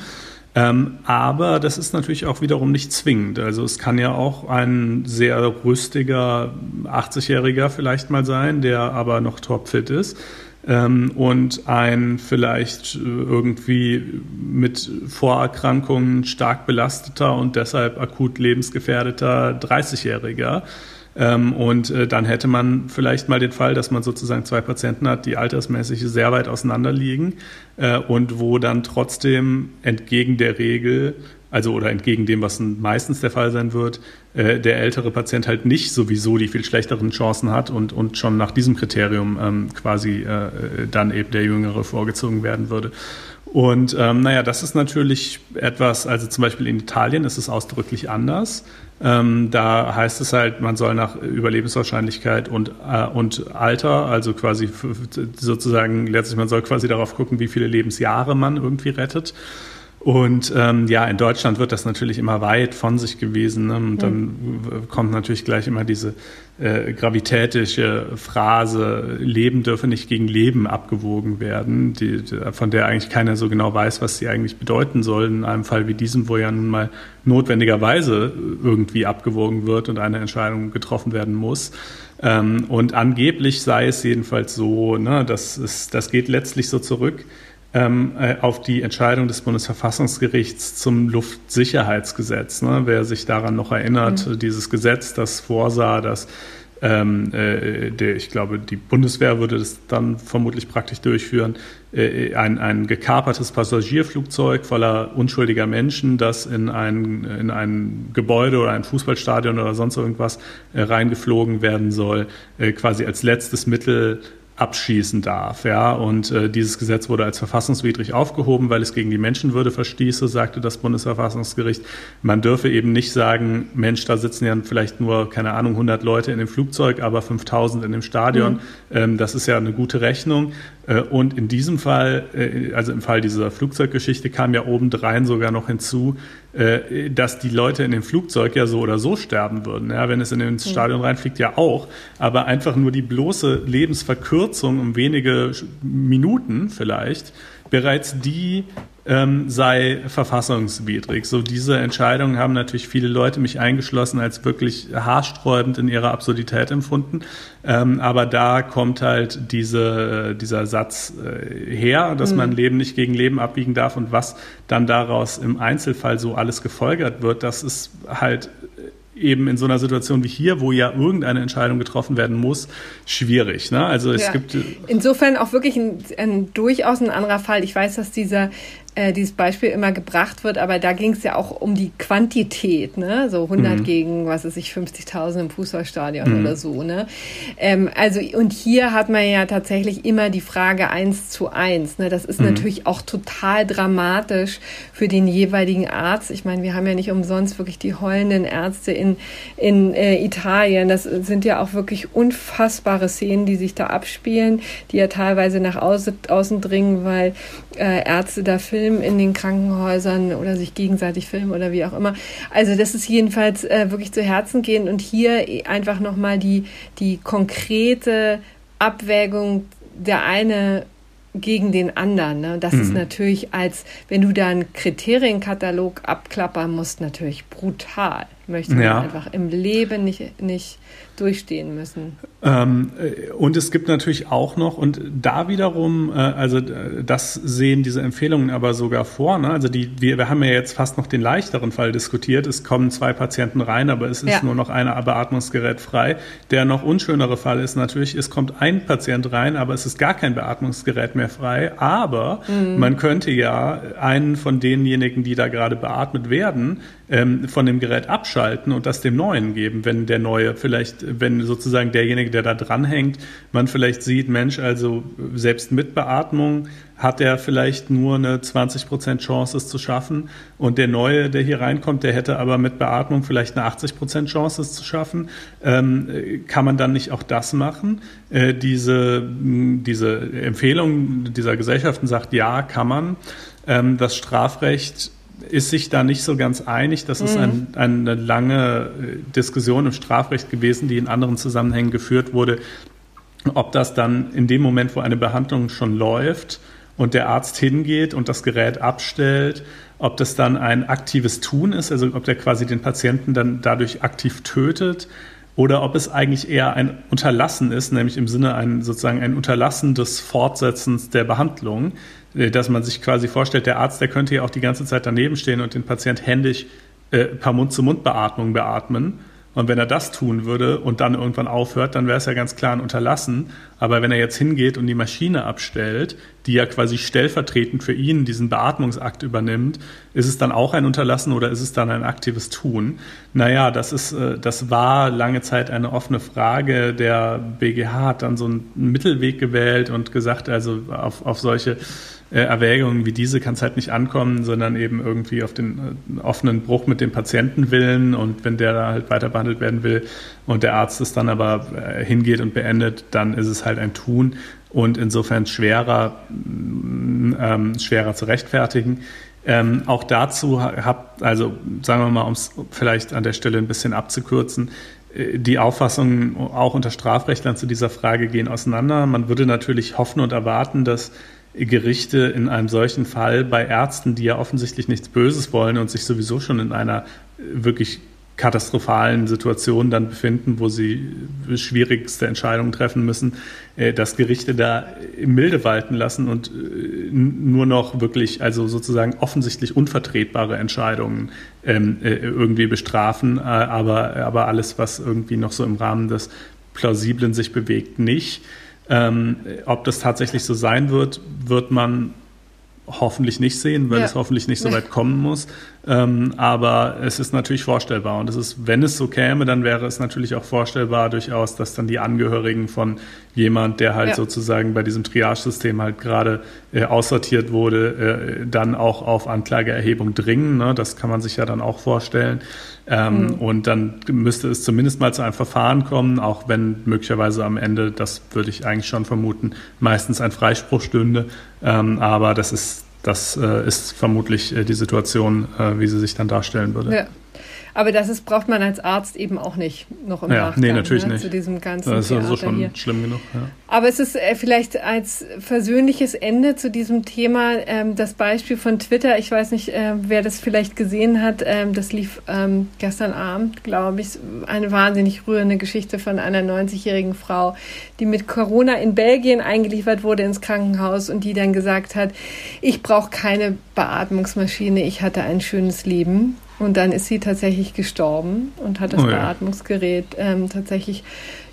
Ähm, aber das ist natürlich auch wiederum nicht zwingend. Also es kann ja auch ein sehr rüstiger 80-Jähriger vielleicht mal sein, der aber noch topfit ist. Ähm, und ein vielleicht irgendwie mit Vorerkrankungen stark belasteter und deshalb akut lebensgefährdeter 30-Jähriger ähm, und äh, dann hätte man vielleicht mal den Fall, dass man sozusagen zwei Patienten hat, die altersmäßig sehr weit auseinander liegen äh, und wo dann trotzdem entgegen der Regel, also oder entgegen dem, was meistens der Fall sein wird, äh, der ältere Patient halt nicht sowieso die viel schlechteren Chancen hat und, und schon nach diesem Kriterium ähm, quasi äh, dann eben der Jüngere vorgezogen werden würde. Und ähm, naja, das ist natürlich etwas, also zum Beispiel in Italien ist es ausdrücklich anders. Ähm, da heißt es halt, man soll nach Überlebenswahrscheinlichkeit und, äh, und Alter, also quasi sozusagen, letztlich man soll quasi darauf gucken, wie viele Lebensjahre man irgendwie rettet. Und ähm, ja, in Deutschland wird das natürlich immer weit von sich gewesen. Ne? Und dann mhm. kommt natürlich gleich immer diese äh, gravitätische Phrase, Leben dürfe nicht gegen Leben abgewogen werden, die, von der eigentlich keiner so genau weiß, was sie eigentlich bedeuten soll. In einem Fall wie diesem, wo ja nun mal notwendigerweise irgendwie abgewogen wird und eine Entscheidung getroffen werden muss. Ähm, und angeblich sei es jedenfalls so, ne, das, ist, das geht letztlich so zurück ähm, äh, auf die Entscheidung des Bundesverfassungsgerichts zum Luftsicherheitsgesetz. Ne? Wer sich daran noch erinnert, mhm. dieses Gesetz, das vorsah, dass ähm, äh, der, ich glaube, die Bundeswehr würde das dann vermutlich praktisch durchführen, äh, ein, ein gekapertes Passagierflugzeug voller unschuldiger Menschen, das in ein, in ein Gebäude oder ein Fußballstadion oder sonst irgendwas äh, reingeflogen werden soll, äh, quasi als letztes Mittel abschießen darf. Ja? Und äh, dieses Gesetz wurde als verfassungswidrig aufgehoben, weil es gegen die Menschenwürde verstieße, sagte das Bundesverfassungsgericht. Man dürfe eben nicht sagen, Mensch, da sitzen ja vielleicht nur, keine Ahnung, 100 Leute in dem Flugzeug, aber 5000 in dem Stadion. Mhm. Ähm, das ist ja eine gute Rechnung. Äh, und in diesem Fall, äh, also im Fall dieser Flugzeuggeschichte, kam ja obendrein sogar noch hinzu, dass die Leute in dem Flugzeug ja so oder so sterben würden. Ja, wenn es in ins Stadion reinfliegt, ja auch. Aber einfach nur die bloße Lebensverkürzung um wenige Minuten vielleicht, bereits die ähm, sei verfassungswidrig. So diese Entscheidungen haben natürlich viele Leute, mich eingeschlossen, als wirklich haarsträubend in ihrer Absurdität empfunden. Ähm, aber da kommt halt diese, dieser Satz äh, her, dass mhm. man Leben nicht gegen Leben abbiegen darf und was dann daraus im Einzelfall so alles gefolgert wird, das ist halt eben in so einer Situation wie hier, wo ja irgendeine Entscheidung getroffen werden muss, schwierig. Ne? Also es ja. gibt insofern auch wirklich ein, ein, durchaus ein anderer Fall. Ich weiß, dass dieser äh, dieses Beispiel immer gebracht wird, aber da ging es ja auch um die Quantität, ne? So 100 mhm. gegen, was weiß ich, 50.000 im Fußballstadion mhm. oder so, ne? Ähm, also, und hier hat man ja tatsächlich immer die Frage eins zu eins, ne? Das ist mhm. natürlich auch total dramatisch für den jeweiligen Arzt. Ich meine, wir haben ja nicht umsonst wirklich die heulenden Ärzte in, in äh, Italien. Das sind ja auch wirklich unfassbare Szenen, die sich da abspielen, die ja teilweise nach außen, außen dringen, weil äh, Ärzte da filmen filmen in den Krankenhäusern oder sich gegenseitig filmen oder wie auch immer. Also das ist jedenfalls äh, wirklich zu Herzen gehen und hier einfach nochmal die, die konkrete Abwägung der eine gegen den anderen. Ne? Das mhm. ist natürlich als, wenn du da einen Kriterienkatalog abklappern musst, natürlich brutal. Möchte man ja. einfach im Leben nicht, nicht durchstehen müssen. Ähm, äh, und es gibt natürlich auch noch, und da wiederum, äh, also äh, das sehen diese Empfehlungen aber sogar vor. Ne? Also die, wir, wir haben ja jetzt fast noch den leichteren Fall diskutiert. Es kommen zwei Patienten rein, aber es ist ja. nur noch ein Beatmungsgerät frei. Der noch unschönere Fall ist natürlich, es kommt ein Patient rein, aber es ist gar kein Beatmungsgerät mehr frei. Aber mhm. man könnte ja einen von denjenigen, die da gerade beatmet werden, ähm, von dem Gerät abschalten und das dem Neuen geben, wenn der Neue vielleicht, wenn sozusagen derjenige, der da dranhängt, man vielleicht sieht, Mensch, also selbst mit Beatmung hat er vielleicht nur eine 20% Chance, es zu schaffen. Und der Neue, der hier reinkommt, der hätte aber mit Beatmung vielleicht eine 80% Chance, es zu schaffen. Ähm, kann man dann nicht auch das machen? Äh, diese, diese Empfehlung dieser Gesellschaften sagt, ja, kann man. Ähm, das Strafrecht ist sich da nicht so ganz einig. Das mhm. ist ein, eine lange äh, Diskussion im Strafrecht gewesen, die in anderen Zusammenhängen geführt wurde, ob das dann in dem Moment, wo eine Behandlung schon läuft und der Arzt hingeht und das Gerät abstellt, ob das dann ein aktives Tun ist, also ob der quasi den Patienten dann dadurch aktiv tötet oder ob es eigentlich eher ein Unterlassen ist, nämlich im Sinne ein sozusagen ein Unterlassen des Fortsetzens der Behandlung, dass man sich quasi vorstellt, der Arzt, der könnte ja auch die ganze Zeit daneben stehen und den Patient händisch äh, per Mund-zu-Mund-Beatmung beatmen und wenn er das tun würde und dann irgendwann aufhört, dann wäre es ja ganz klar ein Unterlassen. Aber wenn er jetzt hingeht und die Maschine abstellt, die ja quasi stellvertretend für ihn diesen Beatmungsakt übernimmt, ist es dann auch ein Unterlassen oder ist es dann ein aktives Tun? Naja, das ist, äh, das war lange Zeit eine offene Frage. Der BGH hat dann so einen Mittelweg gewählt und gesagt, also auf, auf solche äh, Erwägungen wie diese kann es halt nicht ankommen, sondern eben irgendwie auf den äh, offenen Bruch mit dem Patientenwillen und wenn der da halt weiter behandelt werden will und der Arzt es dann aber äh, hingeht und beendet, dann ist es halt ein Tun und insofern schwerer, mm, ähm, schwerer zu rechtfertigen. Ähm, auch dazu habt, also sagen wir mal, um es vielleicht an der Stelle ein bisschen abzukürzen, äh, die Auffassungen auch unter Strafrechtlern zu dieser Frage gehen auseinander. Man würde natürlich hoffen und erwarten, dass Gerichte in einem solchen Fall bei Ärzten, die ja offensichtlich nichts Böses wollen und sich sowieso schon in einer wirklich katastrophalen Situation dann befinden, wo sie schwierigste Entscheidungen treffen müssen, äh, dass Gerichte da milde walten lassen und äh, nur noch wirklich, also sozusagen offensichtlich unvertretbare Entscheidungen ähm, äh, irgendwie bestrafen, aber, aber alles, was irgendwie noch so im Rahmen des Plausiblen sich bewegt, nicht. Ähm, ob das tatsächlich so sein wird, wird man hoffentlich nicht sehen, weil ja. es hoffentlich nicht so weit kommen muss. Ähm, aber es ist natürlich vorstellbar. Und es ist, wenn es so käme, dann wäre es natürlich auch vorstellbar durchaus, dass dann die Angehörigen von jemand, der halt ja. sozusagen bei diesem Triage-System halt gerade äh, aussortiert wurde, äh, dann auch auf Anklageerhebung dringen. Ne? Das kann man sich ja dann auch vorstellen. Ähm, mhm. Und dann müsste es zumindest mal zu einem Verfahren kommen, auch wenn möglicherweise am Ende, das würde ich eigentlich schon vermuten, meistens ein Freispruch stünde. Ähm, aber das ist, das äh, ist vermutlich äh, die Situation, äh, wie sie sich dann darstellen würde. Ja. Aber das ist, braucht man als Arzt eben auch nicht noch im ja, Nachgang. Nee, natürlich ne, nicht. Zu diesem ganzen Das ist Theater also schon hier. schlimm genug. Ja. Aber es ist äh, vielleicht als versöhnliches Ende zu diesem Thema ähm, das Beispiel von Twitter. Ich weiß nicht, äh, wer das vielleicht gesehen hat. Ähm, das lief ähm, gestern Abend, glaube ich. Eine wahnsinnig rührende Geschichte von einer 90-jährigen Frau, die mit Corona in Belgien eingeliefert wurde ins Krankenhaus und die dann gesagt hat, ich brauche keine Beatmungsmaschine, ich hatte ein schönes Leben. Und dann ist sie tatsächlich gestorben und hat das oh ja. Beatmungsgerät ähm, tatsächlich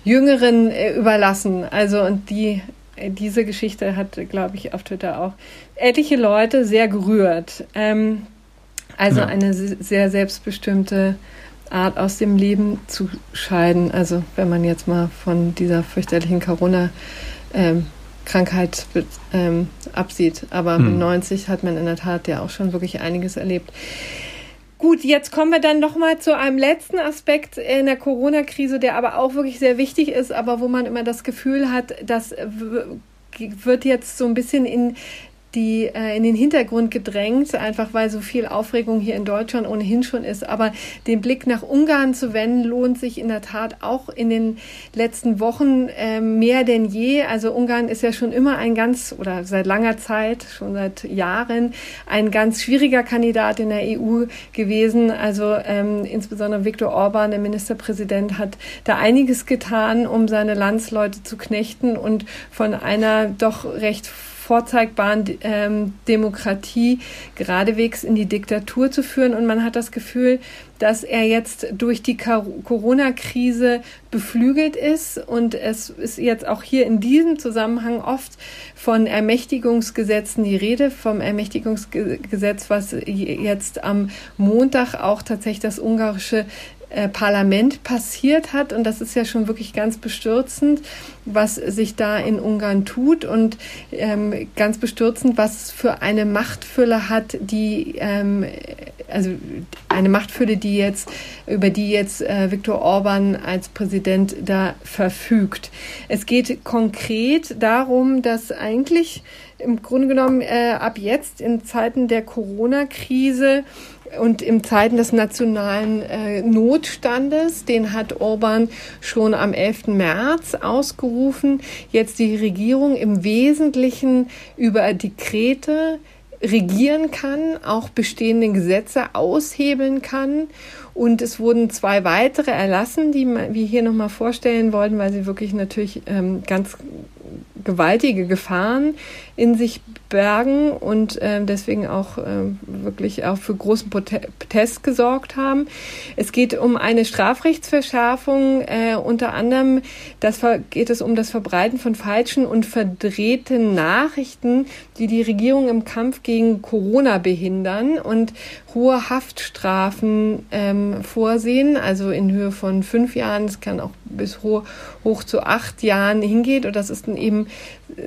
Jüngeren äh, überlassen. Also und die äh, diese Geschichte hat, glaube ich, auf Twitter auch etliche Leute sehr gerührt. Ähm, also ja. eine sehr selbstbestimmte Art aus dem Leben zu scheiden. Also wenn man jetzt mal von dieser fürchterlichen Corona ähm, Krankheit ähm, absieht. Aber hm. mit 90 hat man in der Tat ja auch schon wirklich einiges erlebt. Gut, jetzt kommen wir dann noch mal zu einem letzten Aspekt in der Corona-Krise, der aber auch wirklich sehr wichtig ist, aber wo man immer das Gefühl hat, das wird jetzt so ein bisschen in die äh, in den Hintergrund gedrängt, einfach weil so viel Aufregung hier in Deutschland ohnehin schon ist. Aber den Blick nach Ungarn zu wenden, lohnt sich in der Tat auch in den letzten Wochen äh, mehr denn je. Also Ungarn ist ja schon immer ein ganz oder seit langer Zeit, schon seit Jahren, ein ganz schwieriger Kandidat in der EU gewesen. Also ähm, insbesondere Viktor Orban, der Ministerpräsident, hat da einiges getan, um seine Landsleute zu knechten und von einer doch recht vorzeigbaren ähm, Demokratie geradewegs in die Diktatur zu führen. Und man hat das Gefühl, dass er jetzt durch die Corona-Krise beflügelt ist. Und es ist jetzt auch hier in diesem Zusammenhang oft von Ermächtigungsgesetzen die Rede, vom Ermächtigungsgesetz, was jetzt am Montag auch tatsächlich das ungarische äh, Parlament passiert hat. Und das ist ja schon wirklich ganz bestürzend, was sich da in Ungarn tut und ähm, ganz bestürzend, was für eine Machtfülle hat, die ähm, also eine Machtfülle, die jetzt über die jetzt äh, Viktor Orban als Präsident da verfügt. Es geht konkret darum, dass eigentlich im Grunde genommen äh, ab jetzt in Zeiten der Corona-Krise und in Zeiten des nationalen äh, Notstandes, den hat Orban schon am 11. März ausgerufen, jetzt die Regierung im Wesentlichen über Dekrete regieren kann, auch bestehende Gesetze aushebeln kann. Und es wurden zwei weitere erlassen, die wir hier nochmal vorstellen wollten, weil sie wirklich natürlich ähm, ganz gewaltige Gefahren in sich bergen und äh, deswegen auch äh, wirklich auch für großen Protest gesorgt haben. Es geht um eine Strafrechtsverschärfung, äh, unter anderem das geht es um das Verbreiten von falschen und verdrehten Nachrichten, die die Regierung im Kampf gegen Corona behindern und hohe Haftstrafen ähm, vorsehen, also in Höhe von fünf Jahren, es kann auch bis hoch, hoch zu acht Jahren hingeht und das ist dann eben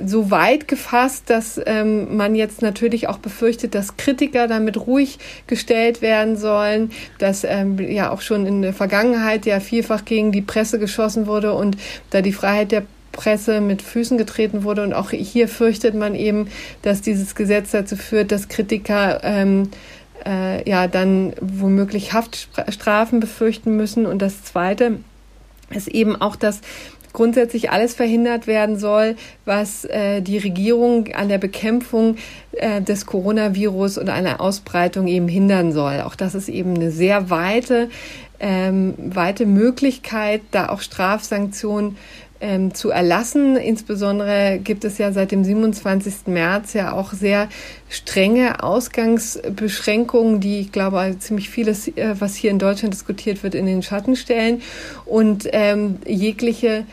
so weit gefasst, dass ähm, man jetzt natürlich auch befürchtet, dass Kritiker damit ruhig gestellt werden sollen, dass ähm, ja auch schon in der Vergangenheit ja vielfach gegen die Presse geschossen wurde und da die Freiheit der Presse mit Füßen getreten wurde. Und auch hier fürchtet man eben, dass dieses Gesetz dazu führt, dass Kritiker ähm, äh, ja dann womöglich Haftstrafen befürchten müssen. Und das Zweite ist eben auch, dass grundsätzlich alles verhindert werden soll, was äh, die Regierung an der Bekämpfung äh, des Coronavirus und einer Ausbreitung eben hindern soll. Auch das ist eben eine sehr weite, ähm, weite Möglichkeit, da auch Strafsanktionen ähm, zu erlassen. Insbesondere gibt es ja seit dem 27. März ja auch sehr strenge Ausgangsbeschränkungen, die ich glaube ziemlich vieles, äh, was hier in Deutschland diskutiert wird, in den Schatten stellen und ähm, jegliche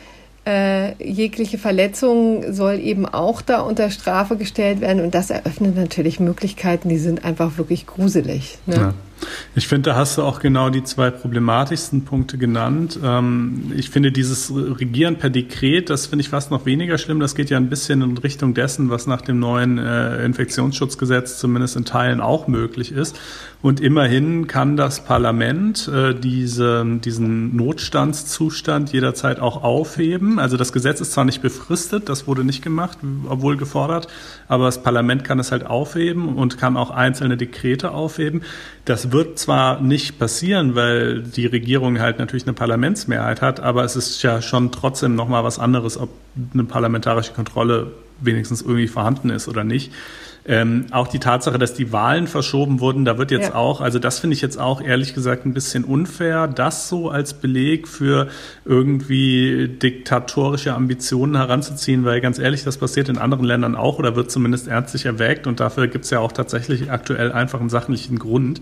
äh, jegliche Verletzung soll eben auch da unter Strafe gestellt werden. Und das eröffnet natürlich Möglichkeiten, die sind einfach wirklich gruselig. Ne? Ja. Ich finde, da hast du auch genau die zwei problematischsten Punkte genannt. Ähm, ich finde, dieses Regieren per Dekret, das finde ich fast noch weniger schlimm. Das geht ja ein bisschen in Richtung dessen, was nach dem neuen äh, Infektionsschutzgesetz zumindest in Teilen auch möglich ist. Und immerhin kann das Parlament äh, diese, diesen Notstandszustand jederzeit auch aufheben. Also das Gesetz ist zwar nicht befristet, das wurde nicht gemacht, obwohl gefordert, aber das Parlament kann es halt aufheben und kann auch einzelne Dekrete aufheben. Das wird zwar nicht passieren, weil die Regierung halt natürlich eine Parlamentsmehrheit hat, aber es ist ja schon trotzdem nochmal was anderes, ob eine parlamentarische Kontrolle wenigstens irgendwie vorhanden ist oder nicht. Ähm, auch die Tatsache, dass die Wahlen verschoben wurden, da wird jetzt ja. auch, also das finde ich jetzt auch ehrlich gesagt ein bisschen unfair, das so als Beleg für irgendwie diktatorische Ambitionen heranzuziehen, weil ganz ehrlich, das passiert in anderen Ländern auch oder wird zumindest ernstlich erwägt und dafür gibt es ja auch tatsächlich aktuell einfach einen sachlichen Grund.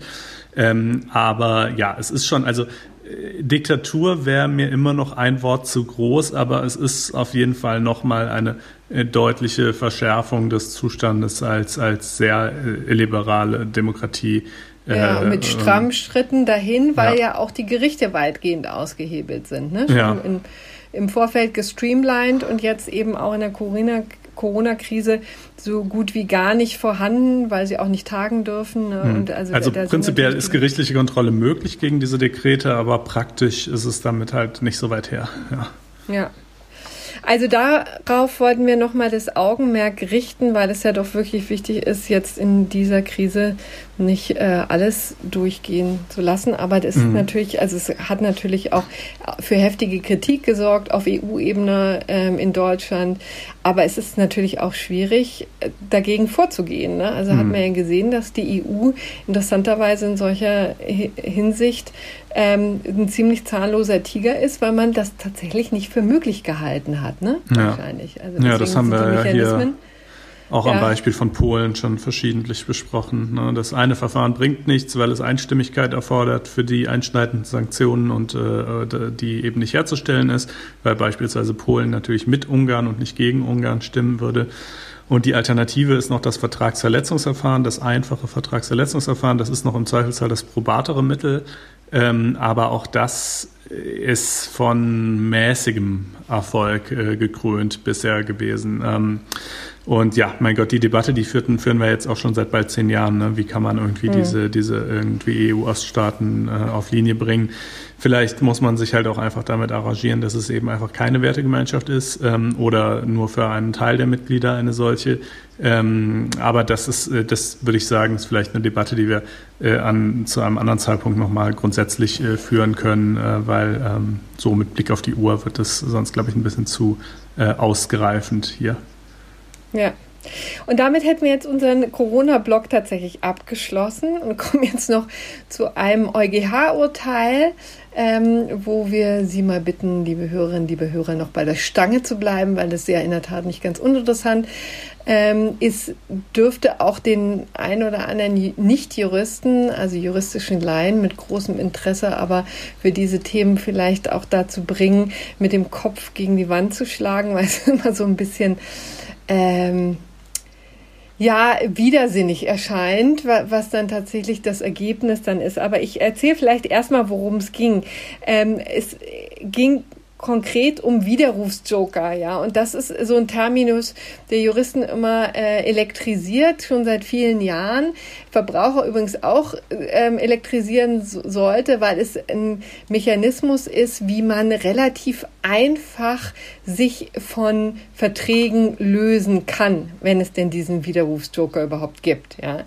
Ähm, aber ja, es ist schon, also äh, Diktatur wäre mir immer noch ein Wort zu groß, aber es ist auf jeden Fall nochmal eine äh, deutliche Verschärfung des Zustandes als, als sehr äh, liberale Demokratie. Ja, mit strammen Schritten dahin, weil ja. ja. auch die Gerichte weitgehend ausgehebelt sind. Ne? Schon ja. in, im Vorfeld gestreamlined und jetzt eben auch in der Corona Corona-Krise so gut wie gar nicht vorhanden, weil sie auch nicht tagen dürfen. Ne? Hm. Also, also prinzipiell ist gerichtliche Kontrolle möglich gegen diese Dekrete, aber praktisch ist es damit halt nicht so weit her. Ja. ja. Also darauf wollten wir nochmal das Augenmerk richten, weil es ja doch wirklich wichtig ist, jetzt in dieser Krise nicht äh, alles durchgehen zu lassen. Aber das mhm. ist natürlich, also es hat natürlich auch für heftige Kritik gesorgt auf EU-Ebene ähm, in Deutschland. Aber es ist natürlich auch schwierig, äh, dagegen vorzugehen. Ne? Also mhm. hat man ja gesehen, dass die EU interessanterweise in solcher Hinsicht ähm, ein ziemlich zahnloser Tiger ist, weil man das tatsächlich nicht für möglich gehalten hat. Ne? Ja. Wahrscheinlich. Also ja, das haben wir ja hier auch ja. am Beispiel von Polen schon verschiedentlich besprochen. Ne? Das eine Verfahren bringt nichts, weil es Einstimmigkeit erfordert für die einschneidenden Sanktionen und äh, die eben nicht herzustellen ist, weil beispielsweise Polen natürlich mit Ungarn und nicht gegen Ungarn stimmen würde. Und die Alternative ist noch das Vertragsverletzungsverfahren, das einfache Vertragsverletzungsverfahren. Das ist noch im Zweifelsfall das probatere Mittel. Ähm, aber auch das ist von mäßigem Erfolg äh, gekrönt bisher gewesen. Ähm, und ja, mein Gott, die Debatte, die führten, führen wir jetzt auch schon seit bald zehn Jahren. Ne? Wie kann man irgendwie mhm. diese, diese irgendwie EU-Oststaaten äh, auf Linie bringen? Vielleicht muss man sich halt auch einfach damit arrangieren, dass es eben einfach keine Wertegemeinschaft ist ähm, oder nur für einen Teil der Mitglieder eine solche. Ähm, aber das ist, äh, das würde ich sagen, ist vielleicht eine Debatte, die wir äh, an, zu einem anderen Zeitpunkt nochmal grundsätzlich äh, führen können, äh, weil ähm, so mit Blick auf die Uhr wird das sonst, glaube ich, ein bisschen zu äh, ausgereifend hier. Ja, und damit hätten wir jetzt unseren Corona-Block tatsächlich abgeschlossen und kommen jetzt noch zu einem EuGH-Urteil, ähm, wo wir Sie mal bitten, liebe Hörerinnen, liebe Hörer, noch bei der Stange zu bleiben, weil das ja in der Tat nicht ganz uninteressant ähm, ist, dürfte auch den ein oder anderen Nicht-Juristen, also juristischen Laien mit großem Interesse, aber für diese Themen vielleicht auch dazu bringen, mit dem Kopf gegen die Wand zu schlagen, weil es immer so ein bisschen ähm, ja, widersinnig erscheint, was dann tatsächlich das Ergebnis dann ist. Aber ich erzähle vielleicht erstmal, worum es ging. Ähm, es ging konkret um Widerrufsjoker, ja. Und das ist so ein Terminus, der Juristen immer äh, elektrisiert, schon seit vielen Jahren. Verbraucher übrigens auch ähm, elektrisieren so, sollte, weil es ein Mechanismus ist, wie man relativ einfach sich von Verträgen lösen kann, wenn es denn diesen Widerrufsjoker überhaupt gibt, ja.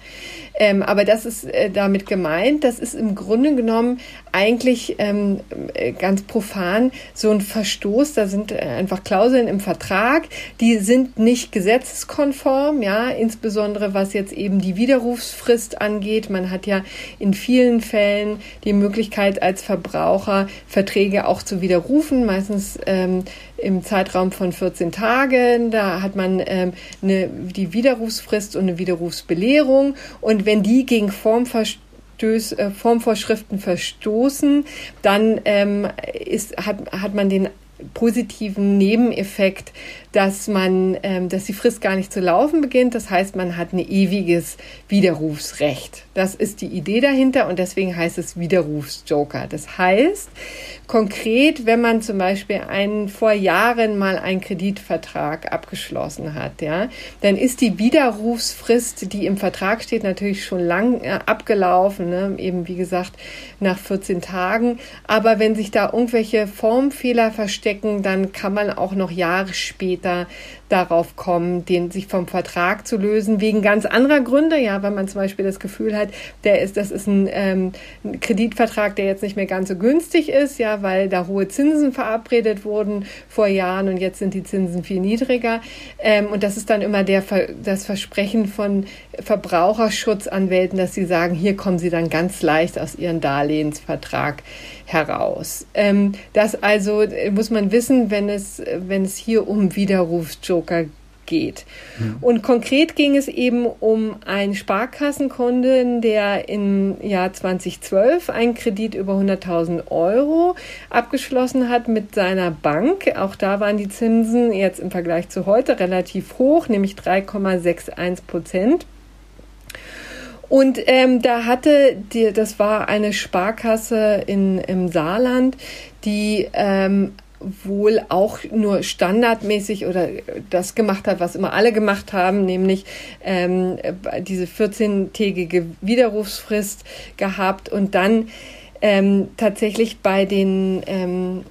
Ähm, aber das ist äh, damit gemeint, das ist im Grunde genommen eigentlich ähm, äh, ganz profan so ein Verstoß. Da sind äh, einfach Klauseln im Vertrag, die sind nicht gesetzeskonform, ja, insbesondere was jetzt eben die Widerrufsfrist angeht. Man hat ja in vielen Fällen die Möglichkeit als Verbraucher Verträge auch zu widerrufen, meistens ähm, im Zeitraum von 14 Tagen. Da hat man ähm, eine, die Widerrufsfrist und eine Widerrufsbelehrung. Und wenn die gegen Formverstöße, äh, Formvorschriften verstoßen, dann ähm, ist, hat, hat man den positiven Nebeneffekt, dass man, ähm, dass die Frist gar nicht zu laufen beginnt. Das heißt, man hat ein ewiges Widerrufsrecht. Das ist die Idee dahinter und deswegen heißt es Widerrufsjoker. Das heißt, konkret, wenn man zum Beispiel einen vor Jahren mal einen Kreditvertrag abgeschlossen hat, ja, dann ist die Widerrufsfrist, die im Vertrag steht, natürlich schon lang äh, abgelaufen, ne? eben wie gesagt nach 14 Tagen. Aber wenn sich da irgendwelche Formfehler verstecken, dann kann man auch noch Jahre später später darauf kommen, den sich vom Vertrag zu lösen, wegen ganz anderer Gründe. Ja, wenn man zum Beispiel das Gefühl hat, der ist, das ist ein, ähm, ein Kreditvertrag, der jetzt nicht mehr ganz so günstig ist, ja, weil da hohe Zinsen verabredet wurden vor Jahren und jetzt sind die Zinsen viel niedriger. Ähm, und das ist dann immer der, das Versprechen von Verbraucherschutzanwälten, dass sie sagen, hier kommen sie dann ganz leicht aus ihrem Darlehensvertrag heraus. Ähm, das also äh, muss man wissen, wenn es, wenn es hier um Widerrufsjoker geht. Mhm. Und konkret ging es eben um einen Sparkassenkunden, der im Jahr 2012 einen Kredit über 100.000 Euro abgeschlossen hat mit seiner Bank. Auch da waren die Zinsen jetzt im Vergleich zu heute relativ hoch, nämlich 3,61 Prozent. Und ähm, da hatte die, das war eine Sparkasse in, im Saarland, die ähm, wohl auch nur standardmäßig oder das gemacht hat, was immer alle gemacht haben, nämlich ähm, diese 14-tägige Widerrufsfrist gehabt und dann ähm, tatsächlich bei den ähm,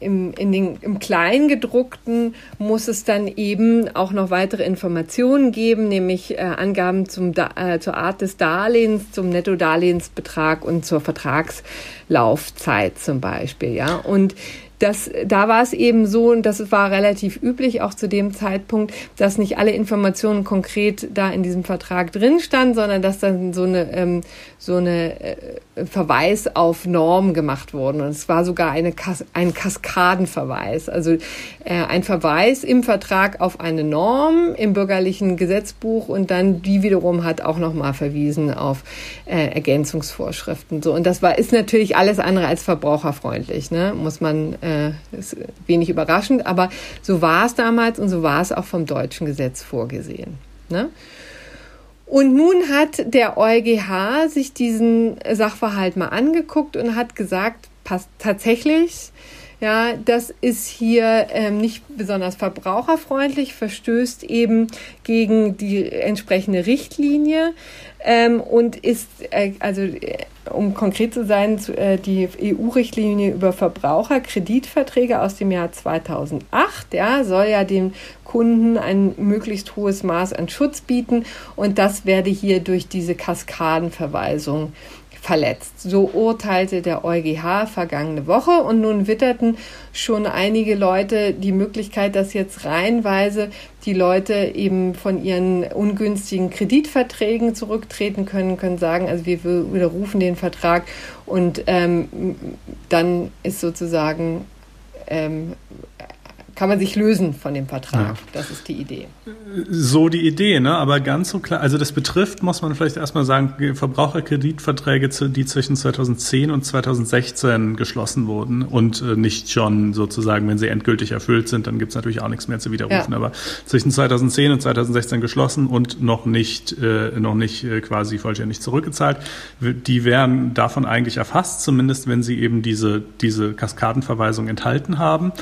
im, in den, im Kleingedruckten muss es dann eben auch noch weitere Informationen geben, nämlich äh, Angaben zum, äh, zur Art des Darlehens, zum Nettodarlehensbetrag und zur Vertragslaufzeit zum Beispiel. Ja, und das, da war es eben so, und das war relativ üblich auch zu dem Zeitpunkt, dass nicht alle Informationen konkret da in diesem Vertrag drin standen, sondern dass dann so eine, ähm, so eine äh, Verweis auf Norm gemacht wurden. Und es war sogar eine Kas ein Kaskadenverweis, also äh, ein Verweis im Vertrag auf eine Norm im bürgerlichen Gesetzbuch und dann die wiederum hat auch nochmal verwiesen auf äh, Ergänzungsvorschriften. So und das war ist natürlich alles andere als verbraucherfreundlich, ne? muss man äh, ist wenig überraschend, aber so war es damals und so war es auch vom deutschen Gesetz vorgesehen. Ne? Und nun hat der EuGH sich diesen Sachverhalt mal angeguckt und hat gesagt, passt tatsächlich, ja, das ist hier ähm, nicht besonders verbraucherfreundlich, verstößt eben gegen die entsprechende Richtlinie ähm, und ist, äh, also äh, um konkret zu sein, zu, äh, die EU-Richtlinie über Verbraucherkreditverträge aus dem Jahr 2008, ja, soll ja den Kunden ein möglichst hohes Maß an Schutz bieten und das werde hier durch diese Kaskadenverweisung verletzt. So urteilte der EuGH vergangene Woche und nun witterten schon einige Leute die Möglichkeit, dass jetzt reihenweise die Leute eben von ihren ungünstigen Kreditverträgen zurücktreten können, können sagen, also wir widerrufen den Vertrag und ähm, dann ist sozusagen ähm, kann man sich lösen von dem Vertrag. Ja. Das ist die Idee. So die Idee, ne? aber ganz so klar, also das betrifft, muss man vielleicht erstmal sagen, Verbraucherkreditverträge, die zwischen 2010 und 2016 geschlossen wurden und äh, nicht schon sozusagen, wenn sie endgültig erfüllt sind, dann gibt es natürlich auch nichts mehr zu widerrufen, ja. aber zwischen 2010 und 2016 geschlossen und noch nicht, äh, noch nicht äh, quasi vollständig zurückgezahlt, die wären davon eigentlich erfasst, zumindest wenn sie eben diese, diese Kaskadenverweisung enthalten haben.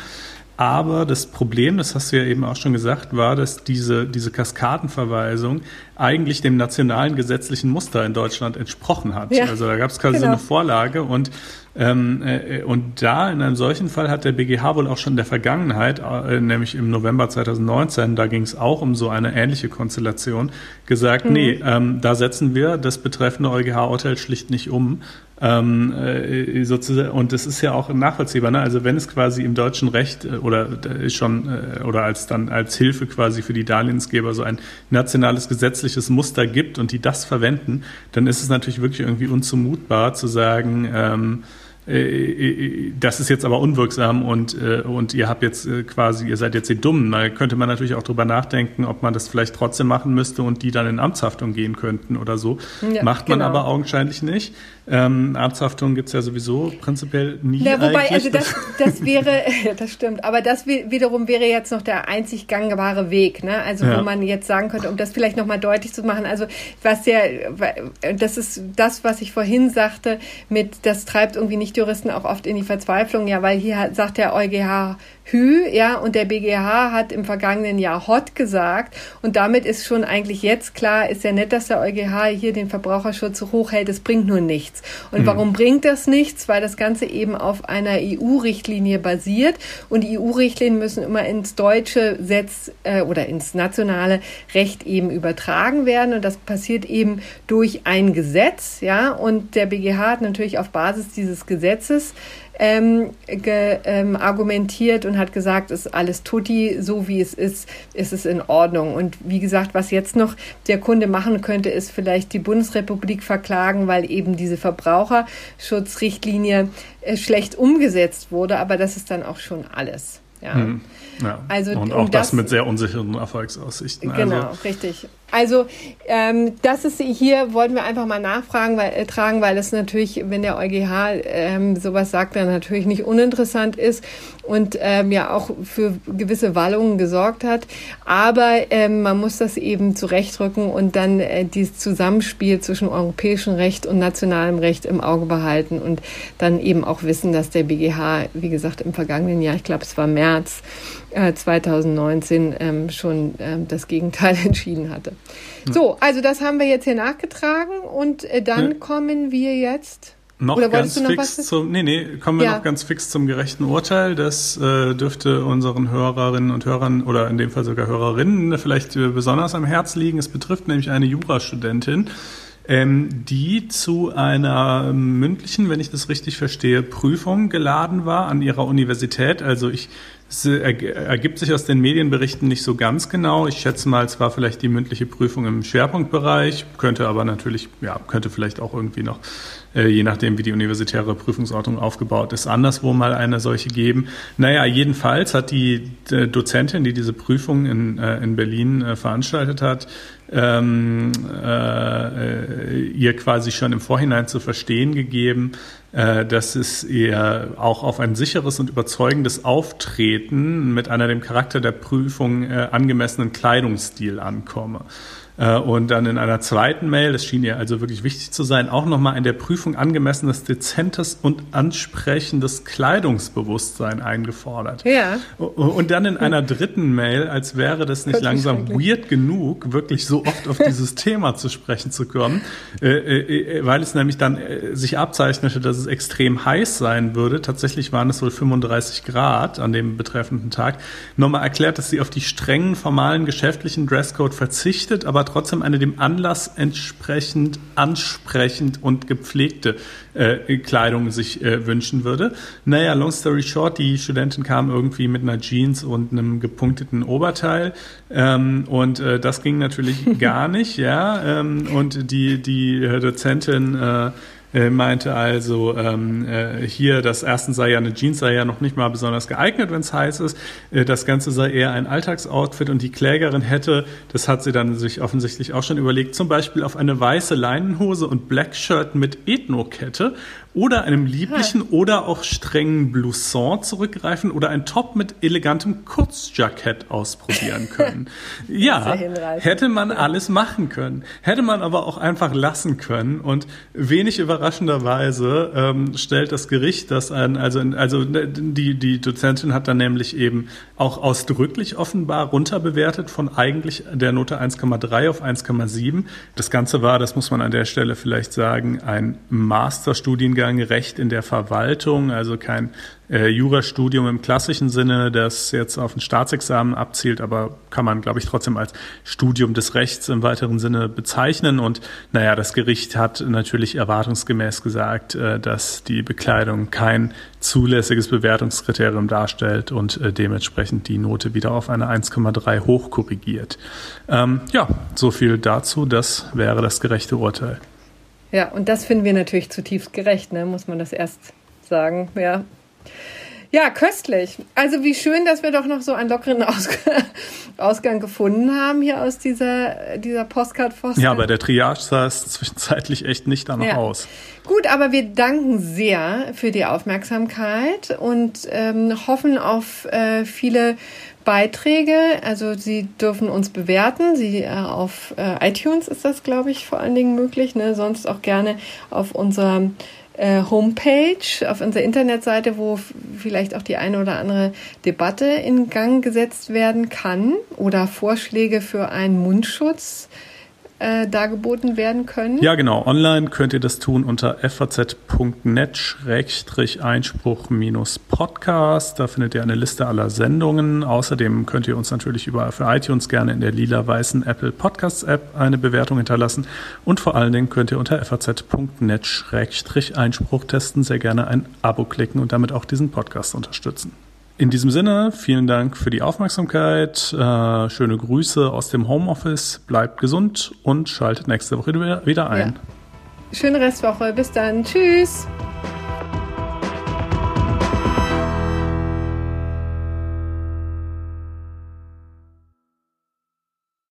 Aber das Problem, das hast du ja eben auch schon gesagt, war, dass diese, diese Kaskadenverweisung eigentlich dem nationalen gesetzlichen Muster in Deutschland entsprochen hat. Ja, also da gab es quasi genau. so eine Vorlage und ähm, äh, und da in einem solchen Fall hat der BGH wohl auch schon in der Vergangenheit, äh, nämlich im November 2019, da ging es auch um so eine ähnliche Konstellation, gesagt, mhm. nee, ähm, da setzen wir das betreffende EuGH-Urteil schlicht nicht um. Ähm, äh, sozusagen, und das ist ja auch nachvollziehbar. Ne? Also wenn es quasi im deutschen Recht äh, oder schon äh, oder als dann als Hilfe quasi für die Darlehensgeber so ein nationales gesetzliches Muster gibt und die das verwenden, dann ist es natürlich wirklich irgendwie unzumutbar zu sagen, ähm, äh, das ist jetzt aber unwirksam und, und ihr habt jetzt quasi, ihr seid jetzt die Dummen. Da könnte man natürlich auch drüber nachdenken, ob man das vielleicht trotzdem machen müsste und die dann in Amtshaftung gehen könnten oder so. Ja, Macht man genau. aber augenscheinlich nicht. Ähm, Arzthaftung gibt es ja sowieso prinzipiell nie. Ja, wobei, also das, das wäre, das stimmt, aber das wiederum wäre jetzt noch der einzig gangbare Weg, ne? Also ja. wo man jetzt sagen könnte, um das vielleicht nochmal deutlich zu machen, also was ja, das ist das, was ich vorhin sagte, mit das treibt irgendwie nicht Juristen auch oft in die Verzweiflung, ja, weil hier sagt der EuGH Hü, ja, und der BGH hat im vergangenen Jahr Hot gesagt. Und damit ist schon eigentlich jetzt klar, ist ja nett, dass der EuGH hier den Verbraucherschutz so hoch hält. Es bringt nur nichts. Und mhm. warum bringt das nichts? Weil das Ganze eben auf einer EU-Richtlinie basiert. Und die EU-Richtlinien müssen immer ins deutsche Setz äh, oder ins nationale Recht eben übertragen werden. Und das passiert eben durch ein Gesetz, ja. Und der BGH hat natürlich auf Basis dieses Gesetzes ähm, ge, ähm, argumentiert und hat gesagt, ist alles tutti, so wie es ist, ist es in Ordnung. Und wie gesagt, was jetzt noch der Kunde machen könnte, ist vielleicht die Bundesrepublik verklagen, weil eben diese Verbraucherschutzrichtlinie äh, schlecht umgesetzt wurde. Aber das ist dann auch schon alles. Ja. Hm. Ja. Also, und auch das, das, mit sehr unsicheren Erfolgsaussichten. Genau, also. richtig. Also ähm, das ist hier, wollten wir einfach mal nachfragen, weil, äh, tragen, weil es natürlich, wenn der EuGH ähm, sowas sagt, dann natürlich nicht uninteressant ist und ähm, ja auch für gewisse Wallungen gesorgt hat. Aber ähm, man muss das eben zurechtrücken und dann äh, dieses Zusammenspiel zwischen europäischem Recht und nationalem Recht im Auge behalten und dann eben auch wissen, dass der BGH, wie gesagt, im vergangenen Jahr, ich glaube es war März, 2019 äh, ähm, schon ähm, das Gegenteil entschieden hatte. So, also das haben wir jetzt hier nachgetragen und äh, dann ja. kommen wir jetzt. Noch Oder ganz noch fix zum, nee, nee, kommen wir ja. noch ganz fix zum gerechten Urteil. Das äh, dürfte unseren Hörerinnen und Hörern oder in dem Fall sogar Hörerinnen vielleicht äh, besonders am Herz liegen. Es betrifft nämlich eine Jurastudentin, ähm, die zu einer mündlichen, wenn ich das richtig verstehe, Prüfung geladen war an ihrer Universität. Also ich es ergibt sich aus den Medienberichten nicht so ganz genau. Ich schätze mal, es war vielleicht die mündliche Prüfung im Schwerpunktbereich, könnte aber natürlich, ja, könnte vielleicht auch irgendwie noch, äh, je nachdem, wie die universitäre Prüfungsordnung aufgebaut ist, anderswo mal eine solche geben. Naja, jedenfalls hat die äh, Dozentin, die diese Prüfung in, äh, in Berlin äh, veranstaltet hat, ähm, äh, ihr quasi schon im Vorhinein zu verstehen gegeben, äh, dass es ihr auch auf ein sicheres und überzeugendes Auftreten mit einer dem Charakter der Prüfung äh, angemessenen Kleidungsstil ankomme. Äh, und dann in einer zweiten Mail, das schien ihr also wirklich wichtig zu sein, auch nochmal in der Prüfung angemessenes, dezentes und ansprechendes Kleidungsbewusstsein eingefordert. Ja. Und dann in einer dritten Mail, als wäre das nicht langsam weird genug, wirklich so oft auf dieses Thema zu sprechen zu kommen, äh, äh, weil es nämlich dann sich abzeichnete, dass es extrem heiß sein würde. Tatsächlich waren es wohl 35 Grad an dem betreffenden Tag. Nochmal erklärt, dass sie auf die strengen formalen geschäftlichen Dresscode verzichtet, aber trotzdem eine dem Anlass entsprechend ansprechend und gepflegte äh, Kleidung sich äh, wünschen würde. Naja, long story short, die Studentin kam irgendwie mit einer Jeans und einem gepunkteten Oberteil ähm, und äh, das ging natürlich gar nicht, ja. Ähm, und die, die Dozentin äh, meinte also, ähm, äh, hier, das ersten sei ja eine Jeans sei ja noch nicht mal besonders geeignet, wenn es heiß ist. Äh, das Ganze sei eher ein Alltagsoutfit und die Klägerin hätte, das hat sie dann sich offensichtlich auch schon überlegt, zum Beispiel auf eine weiße Leinenhose und Blackshirt mit Ethnokette oder einem lieblichen ja. oder auch strengen Blouson zurückgreifen oder ein Top mit elegantem Kurzjackett ausprobieren können. ja, hätte man alles machen können. Hätte man aber auch einfach lassen können. Und wenig überraschenderweise ähm, stellt das Gericht das an, also, also die, die Dozentin hat dann nämlich eben auch ausdrücklich offenbar runterbewertet von eigentlich der Note 1,3 auf 1,7. Das Ganze war, das muss man an der Stelle vielleicht sagen, ein Masterstudiengang Studiengang Recht in der Verwaltung, also kein äh, Jurastudium im klassischen Sinne, das jetzt auf ein Staatsexamen abzielt, aber kann man, glaube ich, trotzdem als Studium des Rechts im weiteren Sinne bezeichnen. Und naja, das Gericht hat natürlich erwartungsgemäß gesagt, äh, dass die Bekleidung kein zulässiges Bewertungskriterium darstellt und äh, dementsprechend die Note wieder auf eine 1,3 hochkorrigiert. Ähm, ja, so viel dazu. Das wäre das gerechte Urteil. Ja, und das finden wir natürlich zutiefst gerecht, ne? muss man das erst sagen. Ja. Ja, köstlich. Also wie schön, dass wir doch noch so einen lockeren Aus Ausgang gefunden haben hier aus dieser, dieser postcard -Foster. Ja, bei der Triage sah es zwischenzeitlich echt nicht danach ja. aus. Gut, aber wir danken sehr für die Aufmerksamkeit und ähm, hoffen auf äh, viele Beiträge. Also Sie dürfen uns bewerten. Sie äh, auf äh, iTunes ist das, glaube ich, vor allen Dingen möglich. Ne? Sonst auch gerne auf unserer äh, Homepage, auf unserer Internetseite, wo vielleicht auch die eine oder andere Debatte in Gang gesetzt werden kann oder Vorschläge für einen Mundschutz äh, dargeboten werden können? Ja, genau. Online könnt ihr das tun unter faz.net-einspruch-podcast. Da findet ihr eine Liste aller Sendungen. Außerdem könnt ihr uns natürlich überall für iTunes gerne in der lila-weißen Apple Podcasts App eine Bewertung hinterlassen. Und vor allen Dingen könnt ihr unter faz.net-einspruch testen sehr gerne ein Abo klicken und damit auch diesen Podcast unterstützen. In diesem Sinne, vielen Dank für die Aufmerksamkeit. Äh, schöne Grüße aus dem Homeoffice. Bleibt gesund und schaltet nächste Woche wieder ein. Ja. Schöne Restwoche. Bis dann. Tschüss.